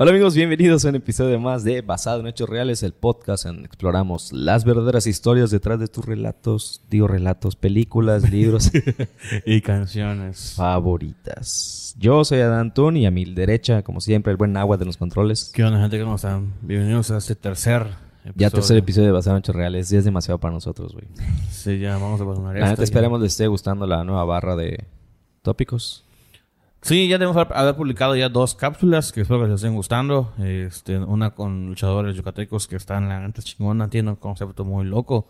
Hola amigos, bienvenidos a un episodio más de Basado en Hechos Reales, el podcast en exploramos las verdaderas historias detrás de tus relatos, digo relatos, películas, libros y canciones favoritas. Yo soy Adán Tun y a mi derecha, como siempre, el buen agua de los controles. ¿Qué onda gente? ¿Cómo están? Bienvenidos a este tercer episodio. Ya tercer episodio de Basado en Hechos Reales, ya es demasiado para nosotros, güey. Sí, ya vamos a pasar La neta, esperemos les esté gustando la nueva barra de tópicos. Sí, ya debemos haber publicado ya dos cápsulas que espero que les estén gustando. Este, una con luchadores yucatecos que están la neta chingona, tiene un concepto muy loco.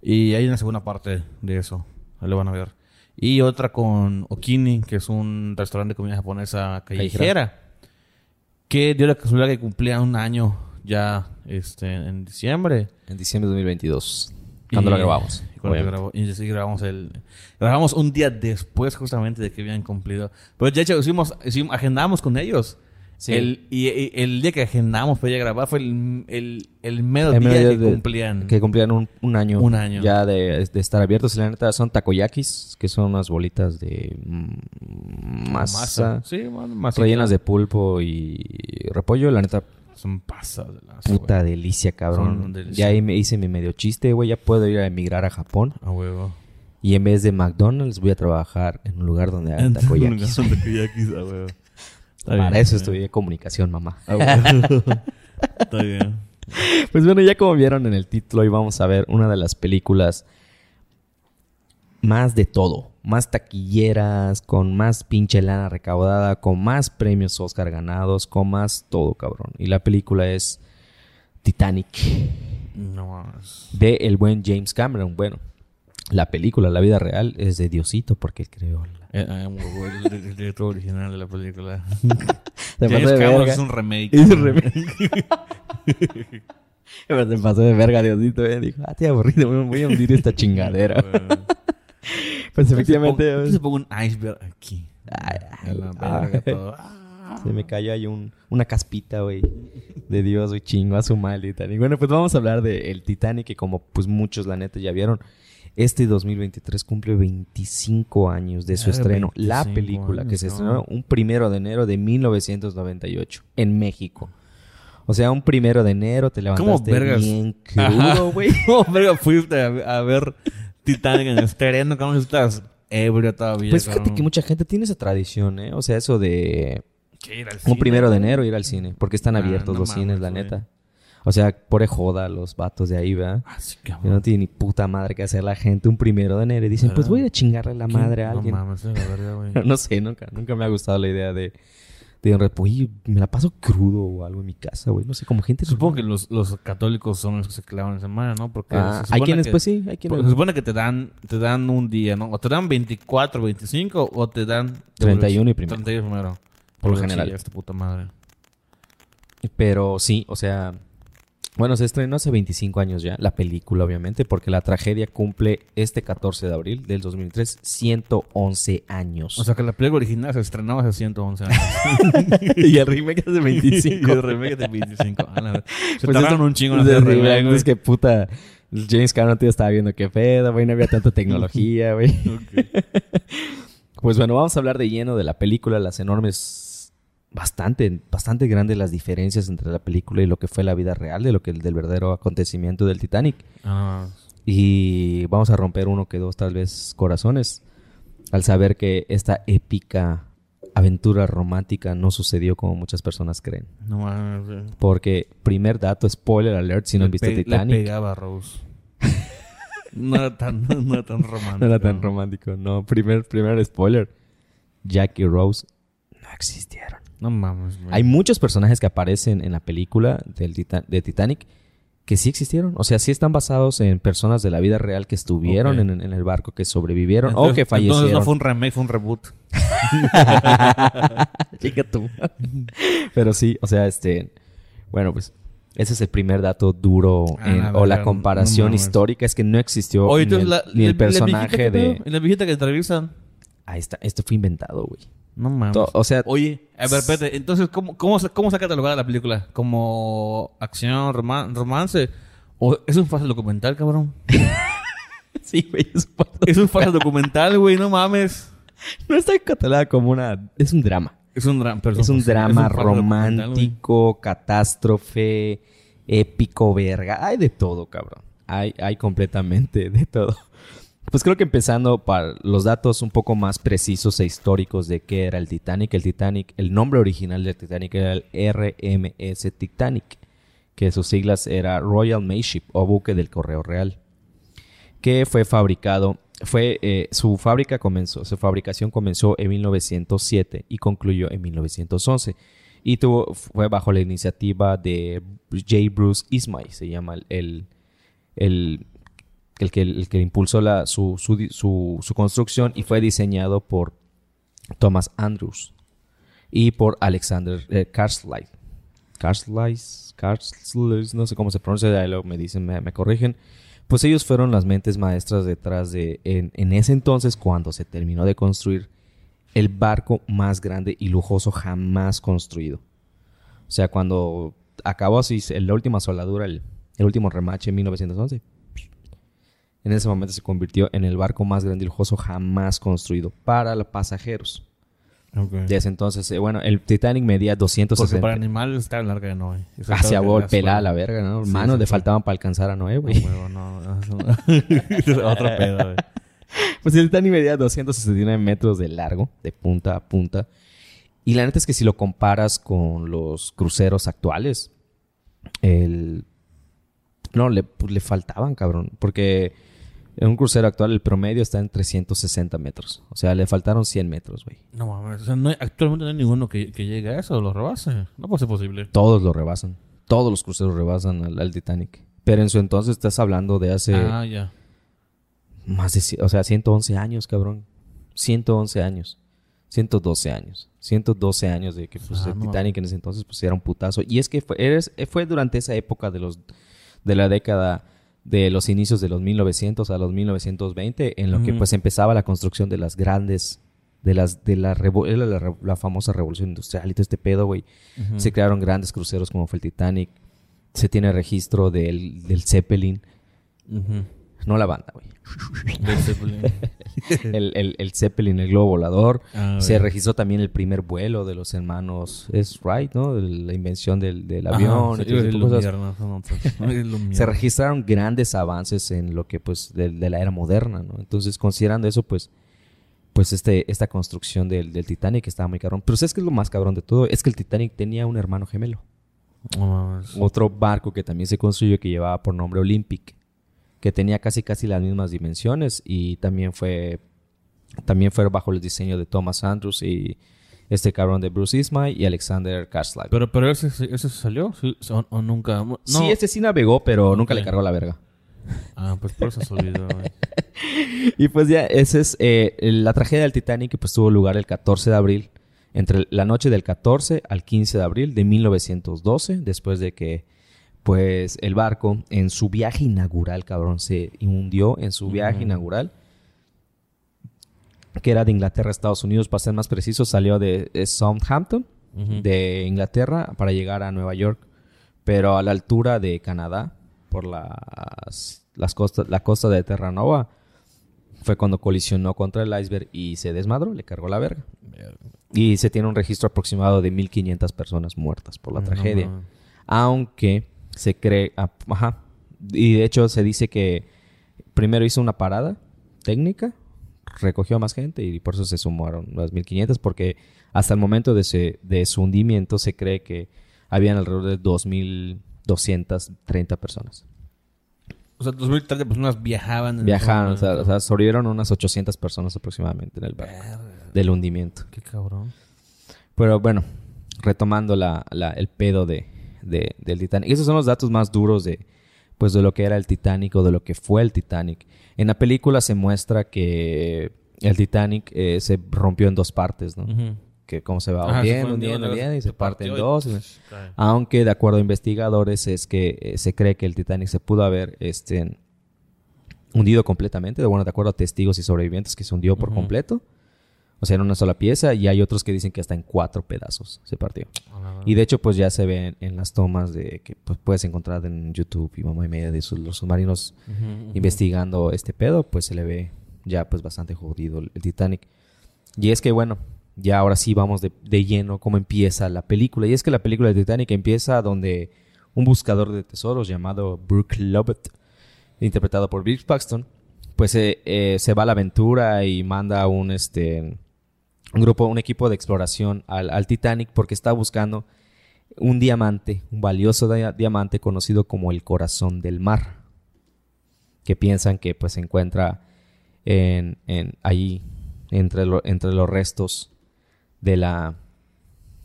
Y hay una segunda parte de eso, ahí lo van a ver. Y otra con Okini, que es un restaurante de comida japonesa callejera, que dio la casualidad que cumplía un año ya este, en diciembre. En diciembre de 2022. Cuando lo grabamos. Y, sí, grabamos el... Grabamos un día después justamente de que habían cumplido. Pero de hecho, hicimos, agendamos con ellos. El, y, el día que agendamos para ir a grabar fue el, el, el medio día que cumplían. Que cumplían un, un, año. Un año. Ya de, de estar abiertos. La neta son takoyakis, que son unas bolitas de masa. masa. Sí, masa. Rellenas de pulpo y repollo. La neta son pasadas de las, Puta delicia, cabrón. Ya ahí me hice mi medio chiste, güey. Ya puedo ir a emigrar a Japón. A huevo. Y en vez de McDonald's voy a trabajar en un lugar donde hagan takoyakis. a huevo. Para eso estudié comunicación, mamá. Está bien. Pues bueno, ya como vieron en el título, hoy vamos a ver una de las películas más de todo más taquilleras, con más pinche lana recaudada, con más premios Oscar ganados, con más todo, cabrón. Y la película es Titanic. No De el buen James Cameron. Bueno, la película, la vida real, es de Diosito porque él creó la... Eh, ah, el director original de la película. James Cameron es un remake. Es un remake. se pasó de verga Diosito, eh. Dijo, ah, te aburrido, voy a hundir esta chingadera. Pues efectivamente. Se pongo un iceberg aquí. Se me cayó ahí un, una caspita, güey. De Dios, güey, chingo a su mal. Y bueno, pues vamos a hablar de el Titanic, que como pues muchos, la neta, ya vieron. Este 2023 cumple 25 años de su estreno. La película que se estrenó un primero de enero de 1998 en México. O sea, un primero de enero te levantaste bien crudo, güey. ¿Cómo verga fuiste a, a ver Titanic en estreno, ¿cómo estás? Ebrio todavía. Pues fíjate que mucha gente tiene esa tradición, ¿eh? O sea, eso de... Un primero de enero ir al cine. Porque están ah, abiertos los cines, la neta. O sea, por joda los vatos de ahí, ¿verdad? Ah, sí, no tiene ni puta madre que hacer la gente un primero de enero. Y dicen, pues voy a chingarle la madre a alguien. No mames, la verdad, güey. no sé, nunca, nunca me ha gustado la idea de de oye, me la paso crudo o algo en mi casa, güey. No sé, como gente... Supongo que los, los católicos son los que se clavan en semana, ¿no? Porque ah, hay quienes, pues sí, hay quienes... Se supone que te dan, te dan un día, ¿no? O te dan 24, 25 o te dan... 31 y primero. 31 primero. Por lo general. esta puta madre. Pero sí, o sea... Bueno, se estrenó hace 25 años ya, la película obviamente, porque la tragedia cumple este 14 de abril del 2003 111 años. O sea que la película original se estrenó hace 111 años. y el remake es de 25. y el remake es de 25. Ah, se pues tardaron un chingo en hacer remake. Es que puta... James Cameron tío estaba viendo qué pedo, güey, no había tanta tecnología, güey. pues bueno, vamos a hablar de lleno de la película, las enormes bastante, bastante grandes las diferencias entre la película y lo que fue la vida real de lo que del verdadero acontecimiento del Titanic. Ah. Y vamos a romper uno que dos tal vez corazones al saber que esta épica aventura romántica no sucedió como muchas personas creen. No Porque primer dato, spoiler alert, si no han visto Titanic. Le pegaba a Rose. no, era tan, no era tan romántico. No era tan romántico, no. Primer, primer spoiler. Jack y Rose no existieron. No mames, Hay muchos personajes que aparecen en la película del de Titanic que sí existieron. O sea, sí están basados en personas de la vida real que estuvieron en, el barco, que sobrevivieron o que fallecieron. Entonces no fue un remake, fue un reboot. Chica tú. Pero sí, o sea, este... Bueno, pues ese es el primer dato duro ah, o la comparación histórica es que no existió ni, el, personaje de... la viejita que entrevistan. Ahí está. Esto fue inventado, güey. No mames. o sea... Oye, a ver, espérate. Entonces, ¿cómo, cómo, cómo se ha catalogado la película? ¿Como acción, romance? ¿O es un falso documental, cabrón? sí, güey. Es un falso, es un falso documental, güey. No mames. No está catalogada como una... Es un drama. Es un, drama, es un drama romántico, catástrofe, épico, verga. Hay de todo, cabrón. Hay, hay completamente de todo. Pues creo que empezando para los datos un poco más precisos e históricos de qué era el Titanic. El Titanic, el nombre original del Titanic era el RMS Titanic, que sus siglas era Royal Mail o buque del Correo Real, que fue fabricado, fue eh, su fábrica comenzó, su fabricación comenzó en 1907 y concluyó en 1911 y tuvo, fue bajo la iniciativa de J. Bruce Ismay, se llama el el que, el que impulsó la, su, su, su, construcción y fue diseñado por Thomas Andrews y por Alexander eh, Karslake. no sé cómo se pronuncia, me dicen, me, corrigen. Pues ellos fueron las mentes maestras detrás de, en, en ese entonces, cuando se terminó de construir el barco más grande y lujoso jamás construido. O sea, cuando acabó así, la última soldadura, el, el último remache en 1911 en ese momento se convirtió en el barco más lujoso jamás construido para los pasajeros. Desde entonces, eh, bueno, el Titanic medía 260. Porque para animales está larga de Noé. Hacia vos, pelada la verga, ¿no? Manos le faltaban para alcanzar a Noé, güey. No, no, Otro pedo, güey. Pues el Titanic medía 269 metros de largo, de punta a punta. Y la neta es que si lo comparas con los cruceros actuales, el... No, le, pues, le faltaban, cabrón. Porque en un crucero actual el promedio está en 360 metros. O sea, le faltaron 100 metros, güey. No mames. O sea, no actualmente no hay ninguno que, llegue a eso, lo rebase. No puede ser posible. Todos lo rebasan. Todos los cruceros rebasan al, Titanic. Pero en su entonces estás hablando de hace... Ah, ya. Más de... O sea, 111 años, cabrón. 111 años. 112 años. 112 años de que pues, ah, el Titanic en ese entonces pues era un putazo. Y es que fue, eres, fue durante esa época de los... De la década de los inicios de los 1900 a los 1920, en lo que pues empezaba la construcción de las grandes, de las, de la, la, famosa revolución industrial y todo este pedo, güey. Se crearon grandes cruceros como fue el Titanic, se tiene registro del, del Zeppelin. No la banda, güey. el, el, el, Zeppelin, el globo volador. Ah, se registró también el primer vuelo de los hermanos Es Wright, ¿no? La invención del, del avión. se registraron grandes avances en lo que, pues, de, la era moderna, ¿no? Entonces, considerando eso, pues, pues este, esta construcción del, del Titanic estaba muy cabrón. Pero ¿sabes qué es lo más cabrón de todo? Es que el Titanic tenía un hermano gemelo. Otro barco que también se construyó que llevaba por nombre Olympic que tenía casi casi las mismas dimensiones y también fue también fue bajo el diseño de Thomas Andrews y este cabrón de Bruce Ismay y Alexander Karslake. Pero, pero ese, ese salió o, nunca. Sí, este sí navegó, pero nunca le cargó la verga. Ah, pues por eso se olvidó. y pues ya, esa es eh, la tragedia del Titanic que pues tuvo lugar el 14 de abril, entre la noche del 14 al 15 de abril de 1912, después de que pues el barco en su viaje inaugural, cabrón, se hundió en su viaje inaugural, que era de Inglaterra a Estados Unidos, para ser más preciso, salió de, Southampton, de Inglaterra, para llegar a Nueva York, pero a la altura de Canadá, por las, las costas, la costa de Terranova, fue cuando colisionó contra el iceberg y se desmadró, le cargó la verga. Y se tiene un registro aproximado de 1.500 personas muertas por la tragedia. Aunque se cree, ah, ajá, y de hecho se dice que primero hizo una parada técnica, recogió a más gente y por eso se sumaron las 1500 porque hasta el momento de, de su hundimiento se cree que habían alrededor de 2230 personas. O sea, 2030 personas viajaban. En Viajaban, o sea, o sea, sobrevivieron unas 800 personas aproximadamente en el barco. Del hundimiento. Qué cabrón. Pero bueno, retomando la, la, el pedo de, del Titanic. Esos son los datos más duros de, pues, de lo que era el Titanic o de lo que fue el Titanic. En la película se muestra que el Titanic eh, se rompió en dos partes, ¿no? Que como se va hundiendo, hundiendo, hundiendo, y se, parte en dos. Aunque de acuerdo a investigadores es que eh, se cree que el Titanic se pudo haber este, hundido completamente. Bueno, de acuerdo a testigos y sobrevivientes que se hundió por completo. O sea, en una sola pieza y hay otros que dicen que hasta en cuatro pedazos se partió. y de hecho, pues ya se ve en, las tomas de que pues, puedes encontrar en YouTube y mamá y media de los submarinos investigando este pedo, pues se le ve ya pues bastante jodido el, Titanic. Y es que bueno, ya ahora sí vamos de, de lleno cómo empieza la película. Y es que la película de Titanic empieza donde un buscador de tesoros llamado Brooke Lovett, interpretado por Bill Paxton, pues eh, eh, se va a la aventura y manda un, este, un grupo, un equipo de exploración al, al Titanic porque está buscando un diamante, un valioso diamante conocido como el corazón del mar, que piensan que pues se encuentra en, en ahí entre, entre los restos de la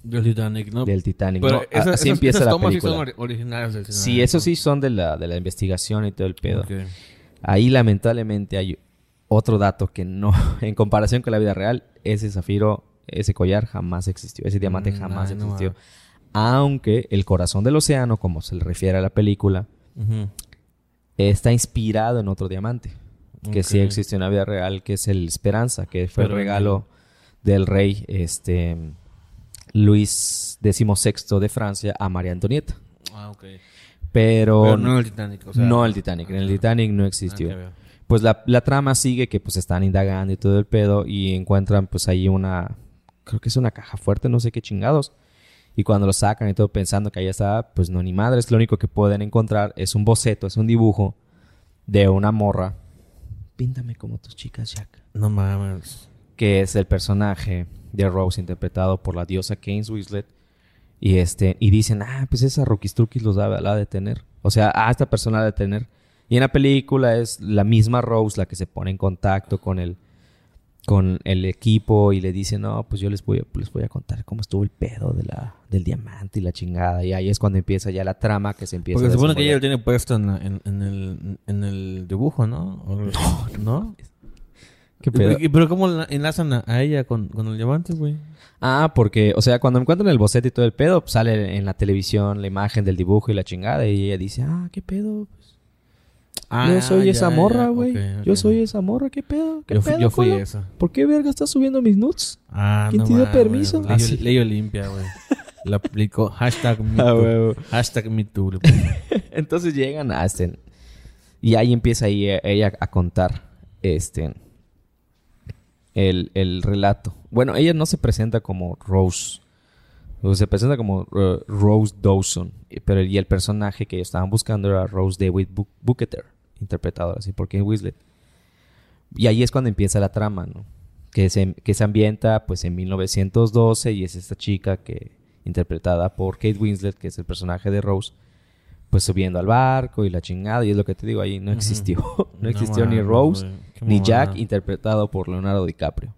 del Titanic, ¿no? Del Titanic. Pero así empieza la película. Sí, originales del sí, eso sí son de la, de la investigación y todo el pedo. Ahí lamentablemente hay otro dato que no, en comparación con la vida real, ese zafiro, ese collar jamás existió, ese diamante mm, jamás existió. Aunque el corazón del océano, como se le refiere a la película, está inspirado en otro diamante. Que sí existe en la vida real, que es el Esperanza, que fue el regalo del rey este, Luis XVI de Francia a María Antonieta. Ah, ok. Pero, no el Titanic. no el Titanic. En el Titanic no existió. Ah, pues la, la, trama sigue que pues están indagando y todo el pedo y encuentran pues ahí una... Creo que es una caja fuerte, no sé qué chingados y cuando lo sacan y todo pensando que ahí está, pues no, ni madres. Lo único que pueden encontrar es un boceto, es un dibujo de una morra. Píntame como tus chicas, Jack. No mames. Que es el personaje de Rose interpretado por la diosa Keynes Winslet. Y este, y dicen, ah, pues esa Rookie Truckis los da, la de tener. O sea, ah, esta persona la de tener. Y en la película es la misma Rose la que se pone en contacto con el con el equipo y le dice, no, pues yo les voy, a, les voy a contar cómo estuvo el pedo de la, del diamante y la chingada. Y ahí es cuando empieza ya la trama que se empieza Porque se supone que ella lo tiene puesto en, en, el, en el dibujo, ¿no? no, ¿no? ¿Qué pedo? ¿Pero cómo enlazan a, ella con, con el diamante, güey? Ah, porque, o sea, cuando encuentran el boceto y todo el pedo, pues sale en la televisión la imagen del dibujo y la chingada. Y ella dice, ah, qué pedo, Ah, yo soy esa morra, güey. Yo soy esa morra, ¿qué pedo? ¿Qué yo, pedo, yo fui esa. ¿Por qué verga estás subiendo mis nudes? Ah, ¿Quién te dio permiso? Ley, Olimpia, güey. Lo aplicó. Hashtag. Ah, Hashtag MeToo. Entonces llegan a este... Y ahí empieza ahí eh, ella a contar este... El, el relato. Bueno, ella no se presenta como Rose. Se presenta como uh, Rose Dawson. Pero y el personaje que estaban buscando era Rose David Buketer interpretado así por Ken Weasley. Y ahí es cuando empieza la trama, ¿no? Que se, que se ambienta pues en 1912 y es esta chica que interpretada por Kate Winslet, que es el personaje de Rose, pues subiendo al barco y la chingada, y es lo que te digo, ahí no existió, no existió ni Rose ni Jack interpretado por Leonardo DiCaprio.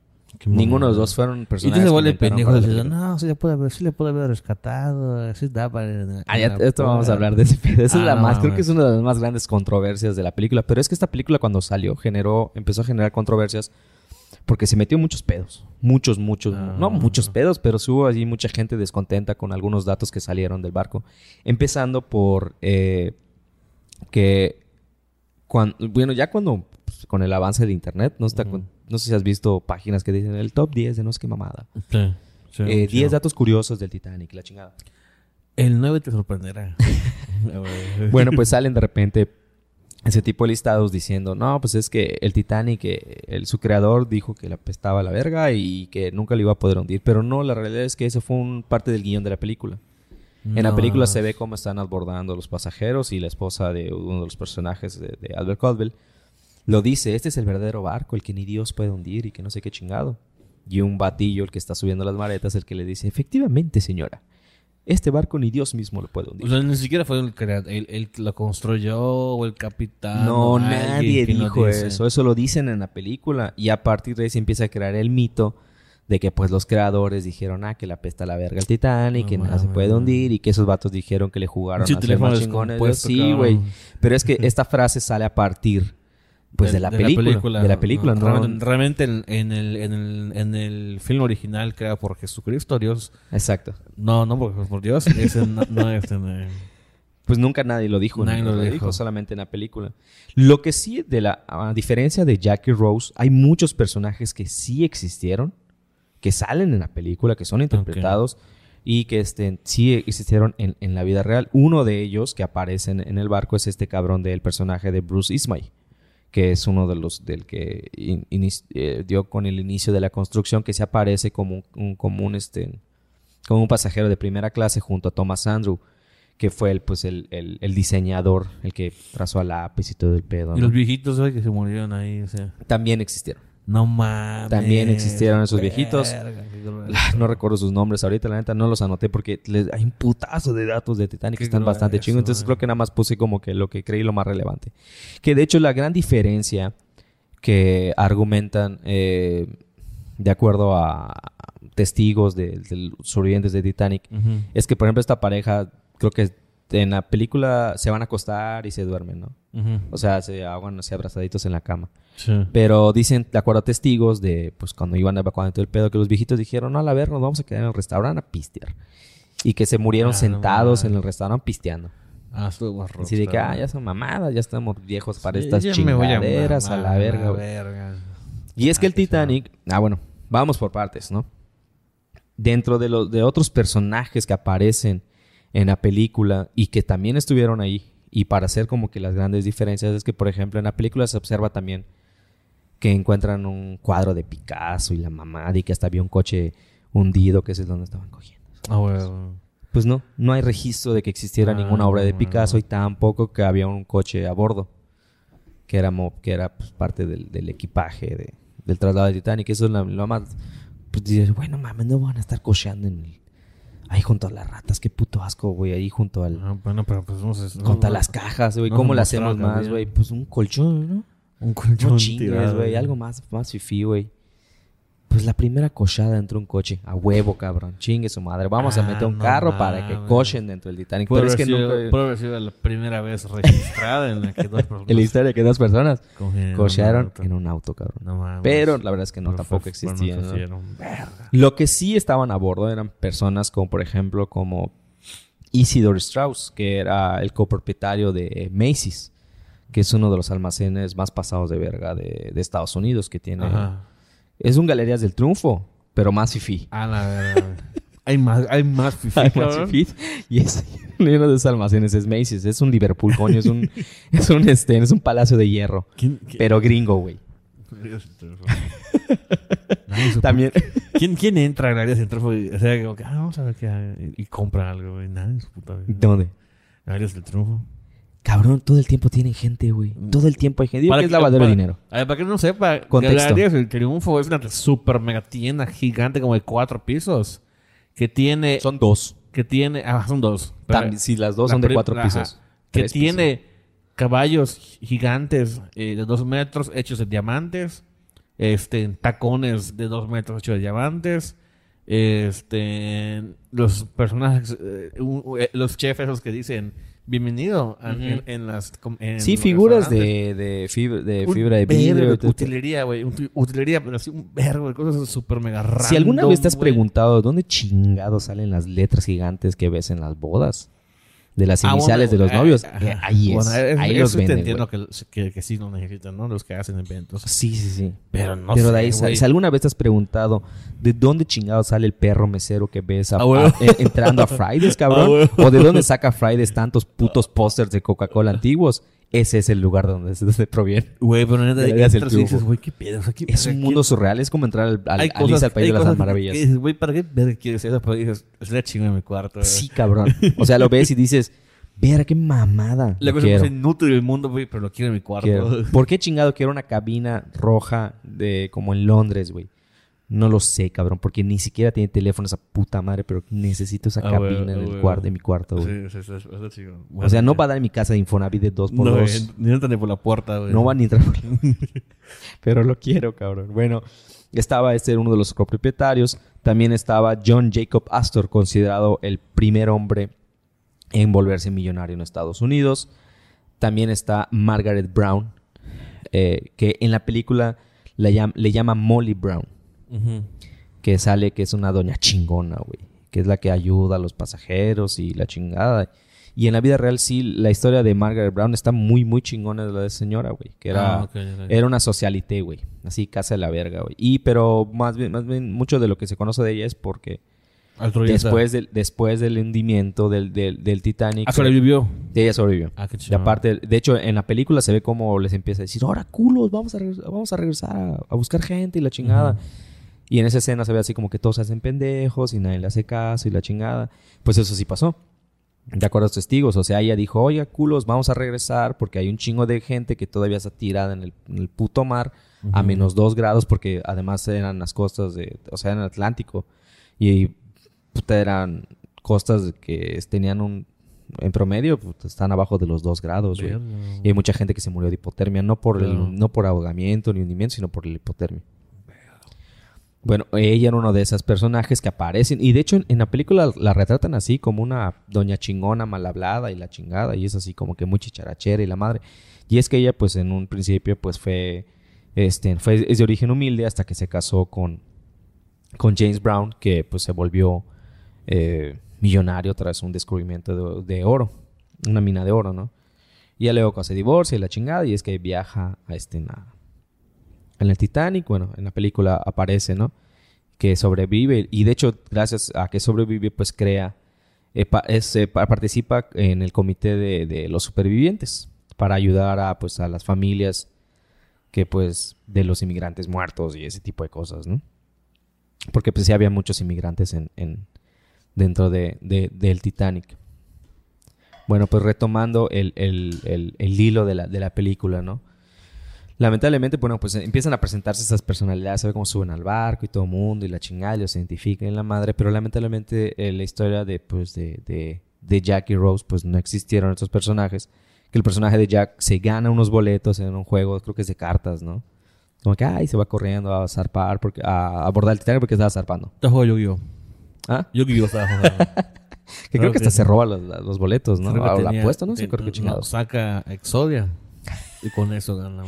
Ninguno de los dos fueron personajes. Y tú se vuelve pendejo y no, sí le puede haber, sí le puede haber rescatado, sí da para... Ah, ya, esto vamos a hablar de ese pedo. Esa es la ah, más, creo que es una de las más grandes controversias de la película. Pero es que esta película cuando salió generó, empezó a generar controversias porque se metió muchos pedos. Muchos, muchos. Ah. no muchos pedos, pero hubo allí mucha gente descontenta con algunos datos que salieron del barco. Empezando por eh, que... Cuando, bueno, ya cuando pues, con el avance de internet, no está no sé si has visto páginas que dicen el top 10 de no sé qué mamada. Sí. 10 eh, datos curiosos del Titanic, la chingada. El 9 te sorprenderá. bueno, pues salen de repente ese tipo de listados diciendo, no, pues es que el Titanic, eh, el, su creador dijo que le apestaba la verga y que nunca le iba a poder hundir. Pero no, la realidad es que eso fue un parte del guion de la película. En la película se ve cómo están abordando los pasajeros y la esposa de uno de los personajes de, de Albert Caldwell lo dice, este es el verdadero barco, el que ni Dios puede hundir y que no sé qué chingado. Y un batillo, el que está subiendo las maretas, el que le dice, efectivamente, señora, este barco ni Dios mismo lo puede hundir. O sea, ni siquiera fue el el, lo construyó o el capitán. No, nadie dijo eso. Eso lo dicen en la película. Y a partir de ahí se empieza a crear el mito de que pues los creadores dijeron, ah, que la pesta la verga el Titanic, y que nada se puede hundir, y que esos vatos dijeron que le jugaron a más chingones. Sí, güey. Pero es que esta frase sale a partir pues de, la, película, De la película, ¿no? Realmente, en, el, en, el, en el film original creado por Jesucristo, Dios. Exacto. No, no por, Dios. Ese no, es Pues nunca nadie lo dijo. Nadie lo dijo. solamente en la película. Lo que sí, de la, a diferencia de Jackie Rose, hay muchos personajes que sí existieron, que salen en la película, que son interpretados y que este, sí existieron en, en, la vida real. Uno de ellos que aparece en, en, el barco es este cabrón del personaje de Bruce Ismay que es uno de los del que eh, dio con el inicio de la construcción, que se aparece como un, como un, este, como un pasajero de primera clase junto a Thomas Andrew, que fue el, pues el, el, diseñador, el que trazó a lápiz y todo el pedo. Y los viejitos que se murieron ahí, o sea. También existieron. No mames. También existieron esos viejitos. No recuerdo sus nombres ahorita, la neta no los anoté porque les, hay un putazo de datos de Titanic que están bastante chingos. Entonces creo que nada más puse como que lo que creí lo más relevante. Que de hecho la gran diferencia que argumentan eh, de acuerdo a testigos de, los sobrevivientes de Titanic es que por ejemplo esta pareja creo que en la película se van a acostar y se duermen, ¿no? O sea, se ahogan así abrazaditos en la cama. Pero dicen, de acuerdo a testigos, de pues cuando iban evacuando todo el pedo, que los viejitos dijeron, no, a la ver, nos vamos a quedar en el restaurante a pistear. Y que se murieron ah, sentados en el restaurante pisteando. Ah, Así de que, ah, ya son mamadas, ya estamos viejos para estas chingaderas a, la verga, verga. Y es que el Titanic, ah, bueno, vamos por partes, ¿no? Dentro de los de otros personajes que aparecen en la película y que también estuvieron ahí y para hacer como que las grandes diferencias es que, por ejemplo, en la película se observa también que encuentran un cuadro de Picasso y la mamá y que hasta había un coche hundido, que ese es donde estaban cogiendo. Ah, bueno. Pues no, no hay registro de que existiera ninguna obra de Picasso y tampoco que había un coche a bordo, que era, que era pues, parte del, equipaje del traslado de Titanic. Eso es lo, más... Pues dices, bueno, mames, no van a estar cocheando en el Ahí junto a las ratas, qué puto asco, güey. Ahí junto al. Ah, bueno, pero pues no sé. Junto a las cajas, güey. ¿Cómo le hacemos más, güey? Pues un colchón, ¿no? Un colchón. No güey. Algo más, más fifí, güey. Pues la primera cochada dentro de un coche. A huevo, cabrón. Chingue su madre. Vamos a meter un ah, carro para que cochen dentro del Titanic. Pero es que nunca... Puede haber sido la primera vez registrada en la que dos personas... en la historia que dos personas cochearon en un auto, cabrón. No Pero la verdad es que no, tampoco existía. Lo que sí estaban a bordo eran personas como, por ejemplo, como Isidore Strauss, que era el copropietario de Macy's, que es uno de los almacenes más pasados de verga de, de Estados Unidos, que tiene... Es un Galerías del Triunfo, pero más fifi. Ah, la verdad. hay más, hay más fifi. Hay más fifi. Y es uno de esos almacenes es Macy's. Es un Liverpool, coño. Es un, es un, este, es un palacio de hierro. Pero gringo, güey. También. ¿Quién, ¿Quién entra a Galerías del Triunfo? Y, o sea, ah, vamos a ver qué hay. Y compra algo, güey. Nadie en su puta vida. ¿Dónde? Galerías del Triunfo. Cabrón, todo el tiempo tienen gente, güey. Mm. Todo el tiempo hay gente. Digo que es lavadero de dinero. A ver, para que no sepa, Galerías El Triunfo es una super mega tienda gigante como de cuatro pisos. Que tiene... Son dos. Que tiene... Ah, son dos. si las dos son de cuatro pisos. que tiene caballos gigantes eh, de dos metros hechos de diamantes. Este, tacones de dos metros hechos de diamantes. Este, los personajes, eh, eh, los chefs esos que dicen bienvenido en, las... sí, figuras de, de, fibra, de fibra de vidrio. utilería, güey. Utilería, pero así un verbo de cosas súper mega random, Si alguna vez te has preguntado dónde chingados salen las letras gigantes que ves en las bodas de las ah, iniciales de los novios. Eh, ahí es. ahí los venden. entiendo que, que, que, sí lo necesitan, ¿no? Los que hacen eventos. Sí, sí, sí. Pero no Pero de ahí, si alguna vez te has preguntado de dónde chingado sale el perro mesero que ves ah, eh, entrando a Fridays, cabrón, ah, o de dónde saca Fridays tantos putos pósters de Coca-Cola antiguos, ese es el lugar donde se, proviene. Güey, pero neta, entras y dices, güey, qué pedo. es un mundo surreal, es como entrar al, al Alice al País de las Maravillas. Güey, ¿para qué quieres eso? Pero dices, es la chinga en mi cuarto. Sí, cabrón. O sea, lo ves y dices, Vera, qué mamada. La cosa más inútil del mundo, güey, pero lo quiero en mi cuarto. ¿Por qué chingado quiero una cabina roja de como en Londres, güey? No lo sé, cabrón, porque ni siquiera tiene teléfono esa puta madre, pero necesito esa ah, cabina en el cuarto de mi cuarto, güey. Sí, sí, sí, sí, O sea, no va a dar en mi casa de Infonavit de dos por no, dos. Ni entra ni por la puerta, güey. No va ni entrar por la Pero lo quiero, cabrón. Bueno, estaba este uno de los copropietarios. También estaba John Jacob Astor, considerado el primer hombre en volverse millonario en Estados Unidos. También está Margaret Brown, eh, que en la película le llama Molly Brown, que sale que es una doña chingona, güey, que es la que ayuda a los pasajeros y la chingada. Y en la vida real sí, la historia de Margaret Brown está muy, muy chingona de la de señora, güey. Que era, ah, era una socialité, güey. Así, casa de la verga, güey. Y, pero más bien, más bien, mucho de lo que se conoce de ella es porque Después del, después del hundimiento del, del, Titanic. ¿Ah, sobrevivió? ella sobrevivió. Ah, qué chido. Y aparte, de hecho, en la película se ve cómo les empieza a decir, ahora culos, vamos a, vamos a regresar a, buscar gente y la chingada. Y en esa escena se ve así como que todos se hacen pendejos y nadie le hace caso y la chingada. Pues eso sí pasó. De acuerdo a los testigos. O sea, ella dijo, oye, culos, vamos a regresar porque hay un chingo de gente que todavía está tirada en el, en el puto mar a menos dos grados porque además eran las costas de, o sea, en el Atlántico. Y eran costas que tenían un, en promedio, pues, están abajo de los dos grados, Y hay mucha gente que se murió de hipotermia, no por, el, no por ahogamiento ni hundimiento, sino por la hipotermia. Bueno, ella era uno de esos personajes que aparecen. Y de hecho, en, la película la, retratan así como una doña chingona mal hablada y la chingada. Y es así como que muy chicharachera y la madre. Y es que ella, pues en un principio, pues fue. Este, fue es de origen humilde hasta que se casó con, con James Brown, que pues se volvió eh, millonario tras un descubrimiento de, oro, una mina de oro, ¿no? Y ya luego se divorcia y la chingada, y es que viaja a este, en, el Titanic, bueno, en la película aparece, ¿no? Que sobrevive, y de hecho, gracias a que sobrevive, pues crea, eh, eh, participa en el comité de, los supervivientes para ayudar a, pues, a las familias que, pues, de los inmigrantes muertos y ese tipo de cosas, ¿no? Porque pues sí había muchos inmigrantes en, dentro de, del Titanic. Bueno, pues retomando el, hilo de la, de la, película, ¿no? Lamentablemente, bueno, pues empiezan a presentarse esas personalidades, sabe cómo suben al barco y todo el mundo y la chingada, y los identifican en la madre, pero lamentablemente eh, la historia de, pues, de, de, Jack y Rose, pues no existieron estos personajes, que el personaje de Jack se gana unos boletos en un juego, creo que es de cartas, ¿no? Como que, ay, se va corriendo a zarpar, porque, a abordar el Titanic porque estaba zarpando. Te juego yo ¿Ah? Yo que estaba que creo, que, hasta se roba los, boletos, ¿no? Creo la apuesta, ¿no? Sí, creo que chingado. saca Exodia y con eso gana.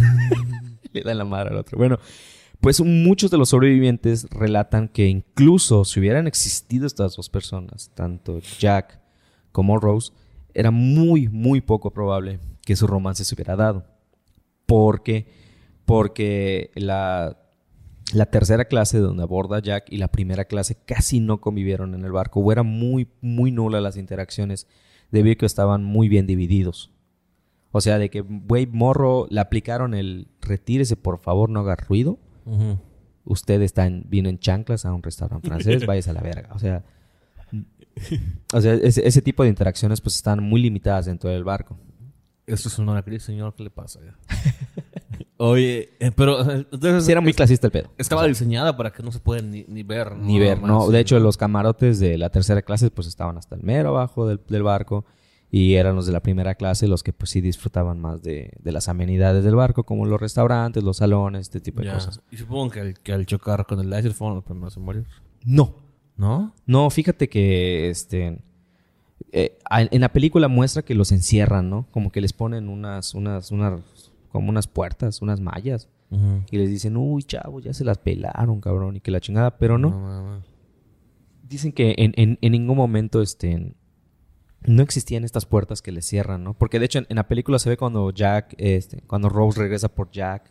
Le da la madre al otro. Bueno, pues muchos de los sobrevivientes relatan que incluso si hubieran existido estas dos personas, tanto Jack como Rose, era muy, muy poco probable que su romance se hubiera dado. Porque, porque la tercera clase donde aborda Jack y la primera clase casi no convivieron en el barco o eran muy, muy nulas las interacciones debido a que estaban muy bien divididos. O sea, de que, güey, morro, le aplicaron el retírese, por favor, no haga ruido. Usted está en, vino en chanclas a un restaurante francés, váyase a la verga. O sea, o sea ese, ese, tipo de interacciones pues están muy limitadas dentro del barco. Eso es una crisis, señor, ¿qué le pasa? Oye, eh, pero... Entonces, sí era muy clasista el pedo. Estaba diseñada para que no se pueden ni, ver. Ni ver, no. De hecho, los camarotes de la tercera clase pues estaban hasta el mero abajo del, barco y eran los de la primera clase los que pues sí disfrutaban más de, las amenidades del barco, como los restaurantes, los salones, este tipo de cosas. Y supongo que al, que al chocar con el láser fueron los primeros en morir. No. ¿No? No, fíjate que este... Eh, en la película muestra que los encierran, ¿no? Como que les ponen unas, unas, unas como unas puertas, unas mallas. Y les dicen, uy, chavos, ya se las pelaron, cabrón, y que la chingada, pero no. Dicen que en, en, ningún momento este, no existían estas puertas que les cierran, ¿no? Porque de hecho en, la película se ve cuando Jack, este, cuando Rose regresa por Jack,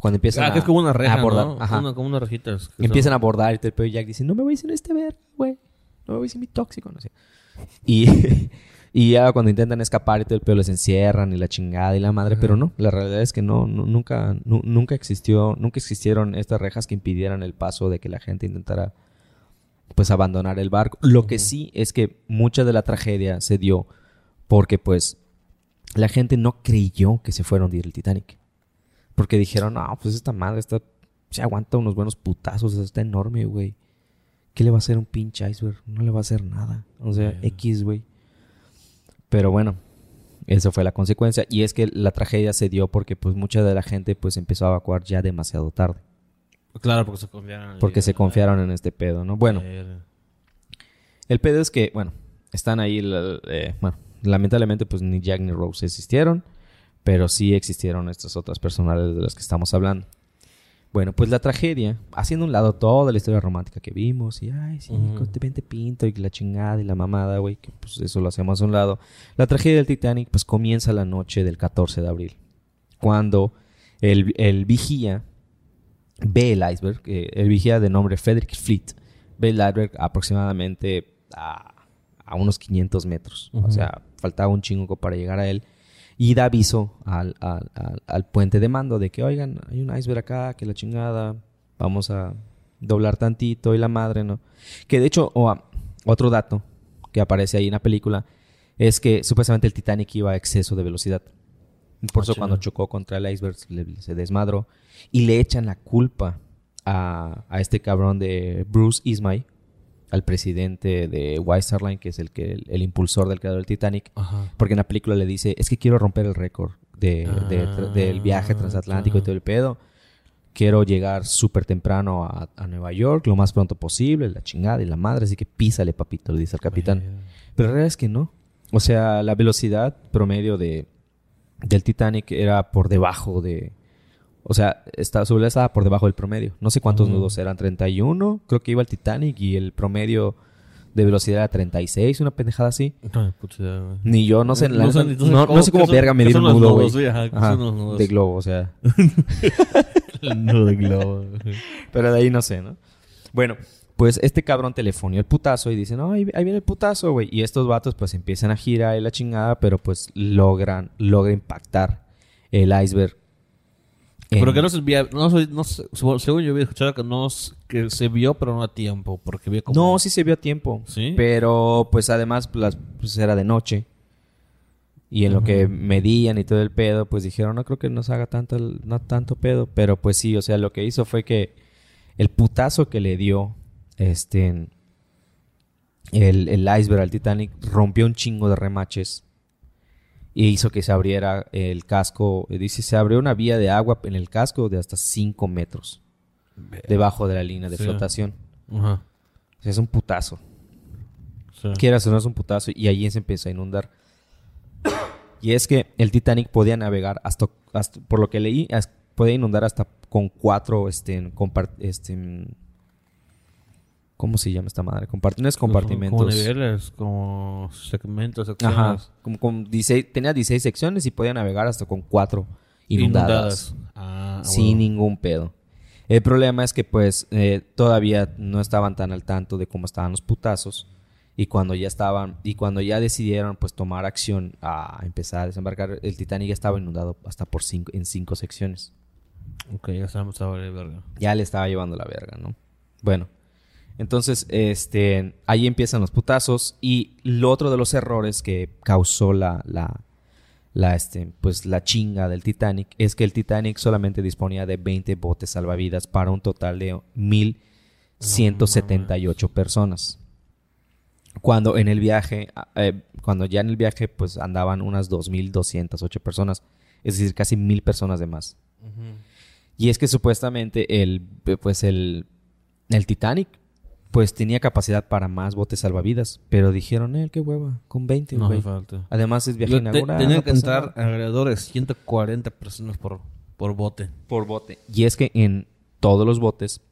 cuando empiezan ah, que es como una reja, a abordar, ¿no? Ajá. como unas rejitas. Empiezan a abordar y el Jack dice, no me voy a decir este ver, güey. No me voy a decir mi tóxico, no sé. Y Y ya cuando intentan escapar y todo el pelo les encierran y la chingada y la madre, pero no, la realidad es que no, nunca, nunca existió, nunca existieron estas rejas que impidieran el paso de que la gente intentara pues abandonar el barco. Lo que sí es que mucha de la tragedia se dio porque pues la gente no creyó que se fuera a hundir el Titanic. Porque dijeron, no, pues esta madre está, se aguanta unos buenos putazos, está enorme, güey. ¿Qué le va a hacer un pinche iceberg? No le va a hacer nada. O sea, X, güey. Pero bueno, eso fue la consecuencia. Y es que la tragedia se dio porque pues mucha de la gente pues empezó a evacuar ya demasiado tarde. Claro, porque se confiaron. Porque se confiaron en este pedo, ¿no? Bueno. El pedo es que, bueno, están ahí, eh, bueno, lamentablemente pues ni Jack ni Rose existieron, pero sí existieron estas otras personales de las que estamos hablando. Bueno, pues la tragedia, haciendo un lado toda la historia romántica que vimos, y ay, sí, uh pinto y la chingada y la mamada, güey, que pues eso lo hacemos a un lado. La tragedia del Titanic, pues comienza la noche del 14 de abril, cuando el, vigía ve el iceberg, el vigía de nombre Frederick Fleet, ve el iceberg aproximadamente a, a unos 500 metros. O sea, faltaba un chingo para llegar a él. Y da aviso al, al, al, puente de mando de que, oigan, hay un iceberg acá, que la chingada, vamos a doblar tantito y la madre, ¿no? Que de hecho, otro dato que aparece ahí en la película es que supuestamente el Titanic iba a exceso de velocidad. Por eso cuando chocó contra el iceberg se desmadró y le echan la culpa a, a este cabrón de Bruce Ismay, al presidente de White Star Line, que es el que el, impulsor del creador del Titanic, porque en la película le dice, es que quiero romper el récord de, del viaje ah, transatlántico y todo el pedo. Quiero llegar súper temprano a, Nueva York, lo más pronto posible, la chingada y la madre, así que písale, papito, le dice al capitán. Pero la realidad es que no. O sea, la velocidad promedio de, del Titanic era por debajo de, o sea, está, su velocidad estaba por debajo del promedio. No sé cuántos nudos eran, 31. Creo que iba el Titanic y el promedio de velocidad era 36, una pendejada así. Ni yo, no sé. no, sé cómo, verga medir un nudo, güey. De globo, o sea. el nudo de globo. Pero de ahí no sé, ¿no? Bueno, pues este cabrón telefonió el putazo y dice, no, ahí, viene el putazo, güey. Y estos vatos pues empiezan a girar y la chingada, pero pues logran, logran impactar el iceberg pero que no se vio, no, no, según yo había escuchado que no que se vio, pero no a tiempo, porque vio como... No, sí se vio a tiempo. ¿Sí? Pero pues además pues era de noche. Y en lo que medían y todo el pedo, pues dijeron, no creo que nos haga tanto, no tanto pedo. Pero pues sí, o sea, lo que hizo fue que el putazo que le dio este el, el iceberg al Titanic rompió un chingo de remaches y hizo que se abriera el casco. Dice, se abrió una vía de agua en el casco de hasta 5 metros debajo de la línea de flotación. Ajá. O sea, es un putazo. Sí. Quieras o no es un putazo y allí se empezó a inundar. y es que el Titanic podía navegar hasta, por lo que leí, podía inundar hasta con cuatro este, este, ¿Cómo se llama esta madre? Compartimientos, compartimentos. Como niveles, como segmentos, secciones. Ajá. Como con 16, tenía 16 secciones y podía navegar hasta con 4 inundadas. Ah, sin ningún pedo. El problema es que pues eh, todavía no estaban tan al tanto de cómo estaban los putazos. Y cuando ya estaban, y cuando ya decidieron pues tomar acción a empezar a desembarcar, el Titanic ya estaba inundado hasta por cinco, en cinco secciones. Ok, ya estaba de verga. Ya le estaba llevando la verga, ¿no? Bueno, entonces, este, ahí empiezan los putazos y lo otro de los errores que causó la, la, la, este, pues la chinga del Titanic es que el Titanic solamente disponía de 20 botes salvavidas para un total de 1178 personas. Cuando en el viaje, eh, cuando ya en el viaje, pues andaban unas 2208 personas, es decir, casi mil personas de más. Y es que supuestamente el, pues el, el Titanic pues tenía capacidad para más botes salvavidas. Pero dijeron, eh, qué hueva, con 20, No falta. Además es viaje inaugural. Tenían que entrar alrededor de 140 personas por, por bote. Por bote. Y es que en todos los botes,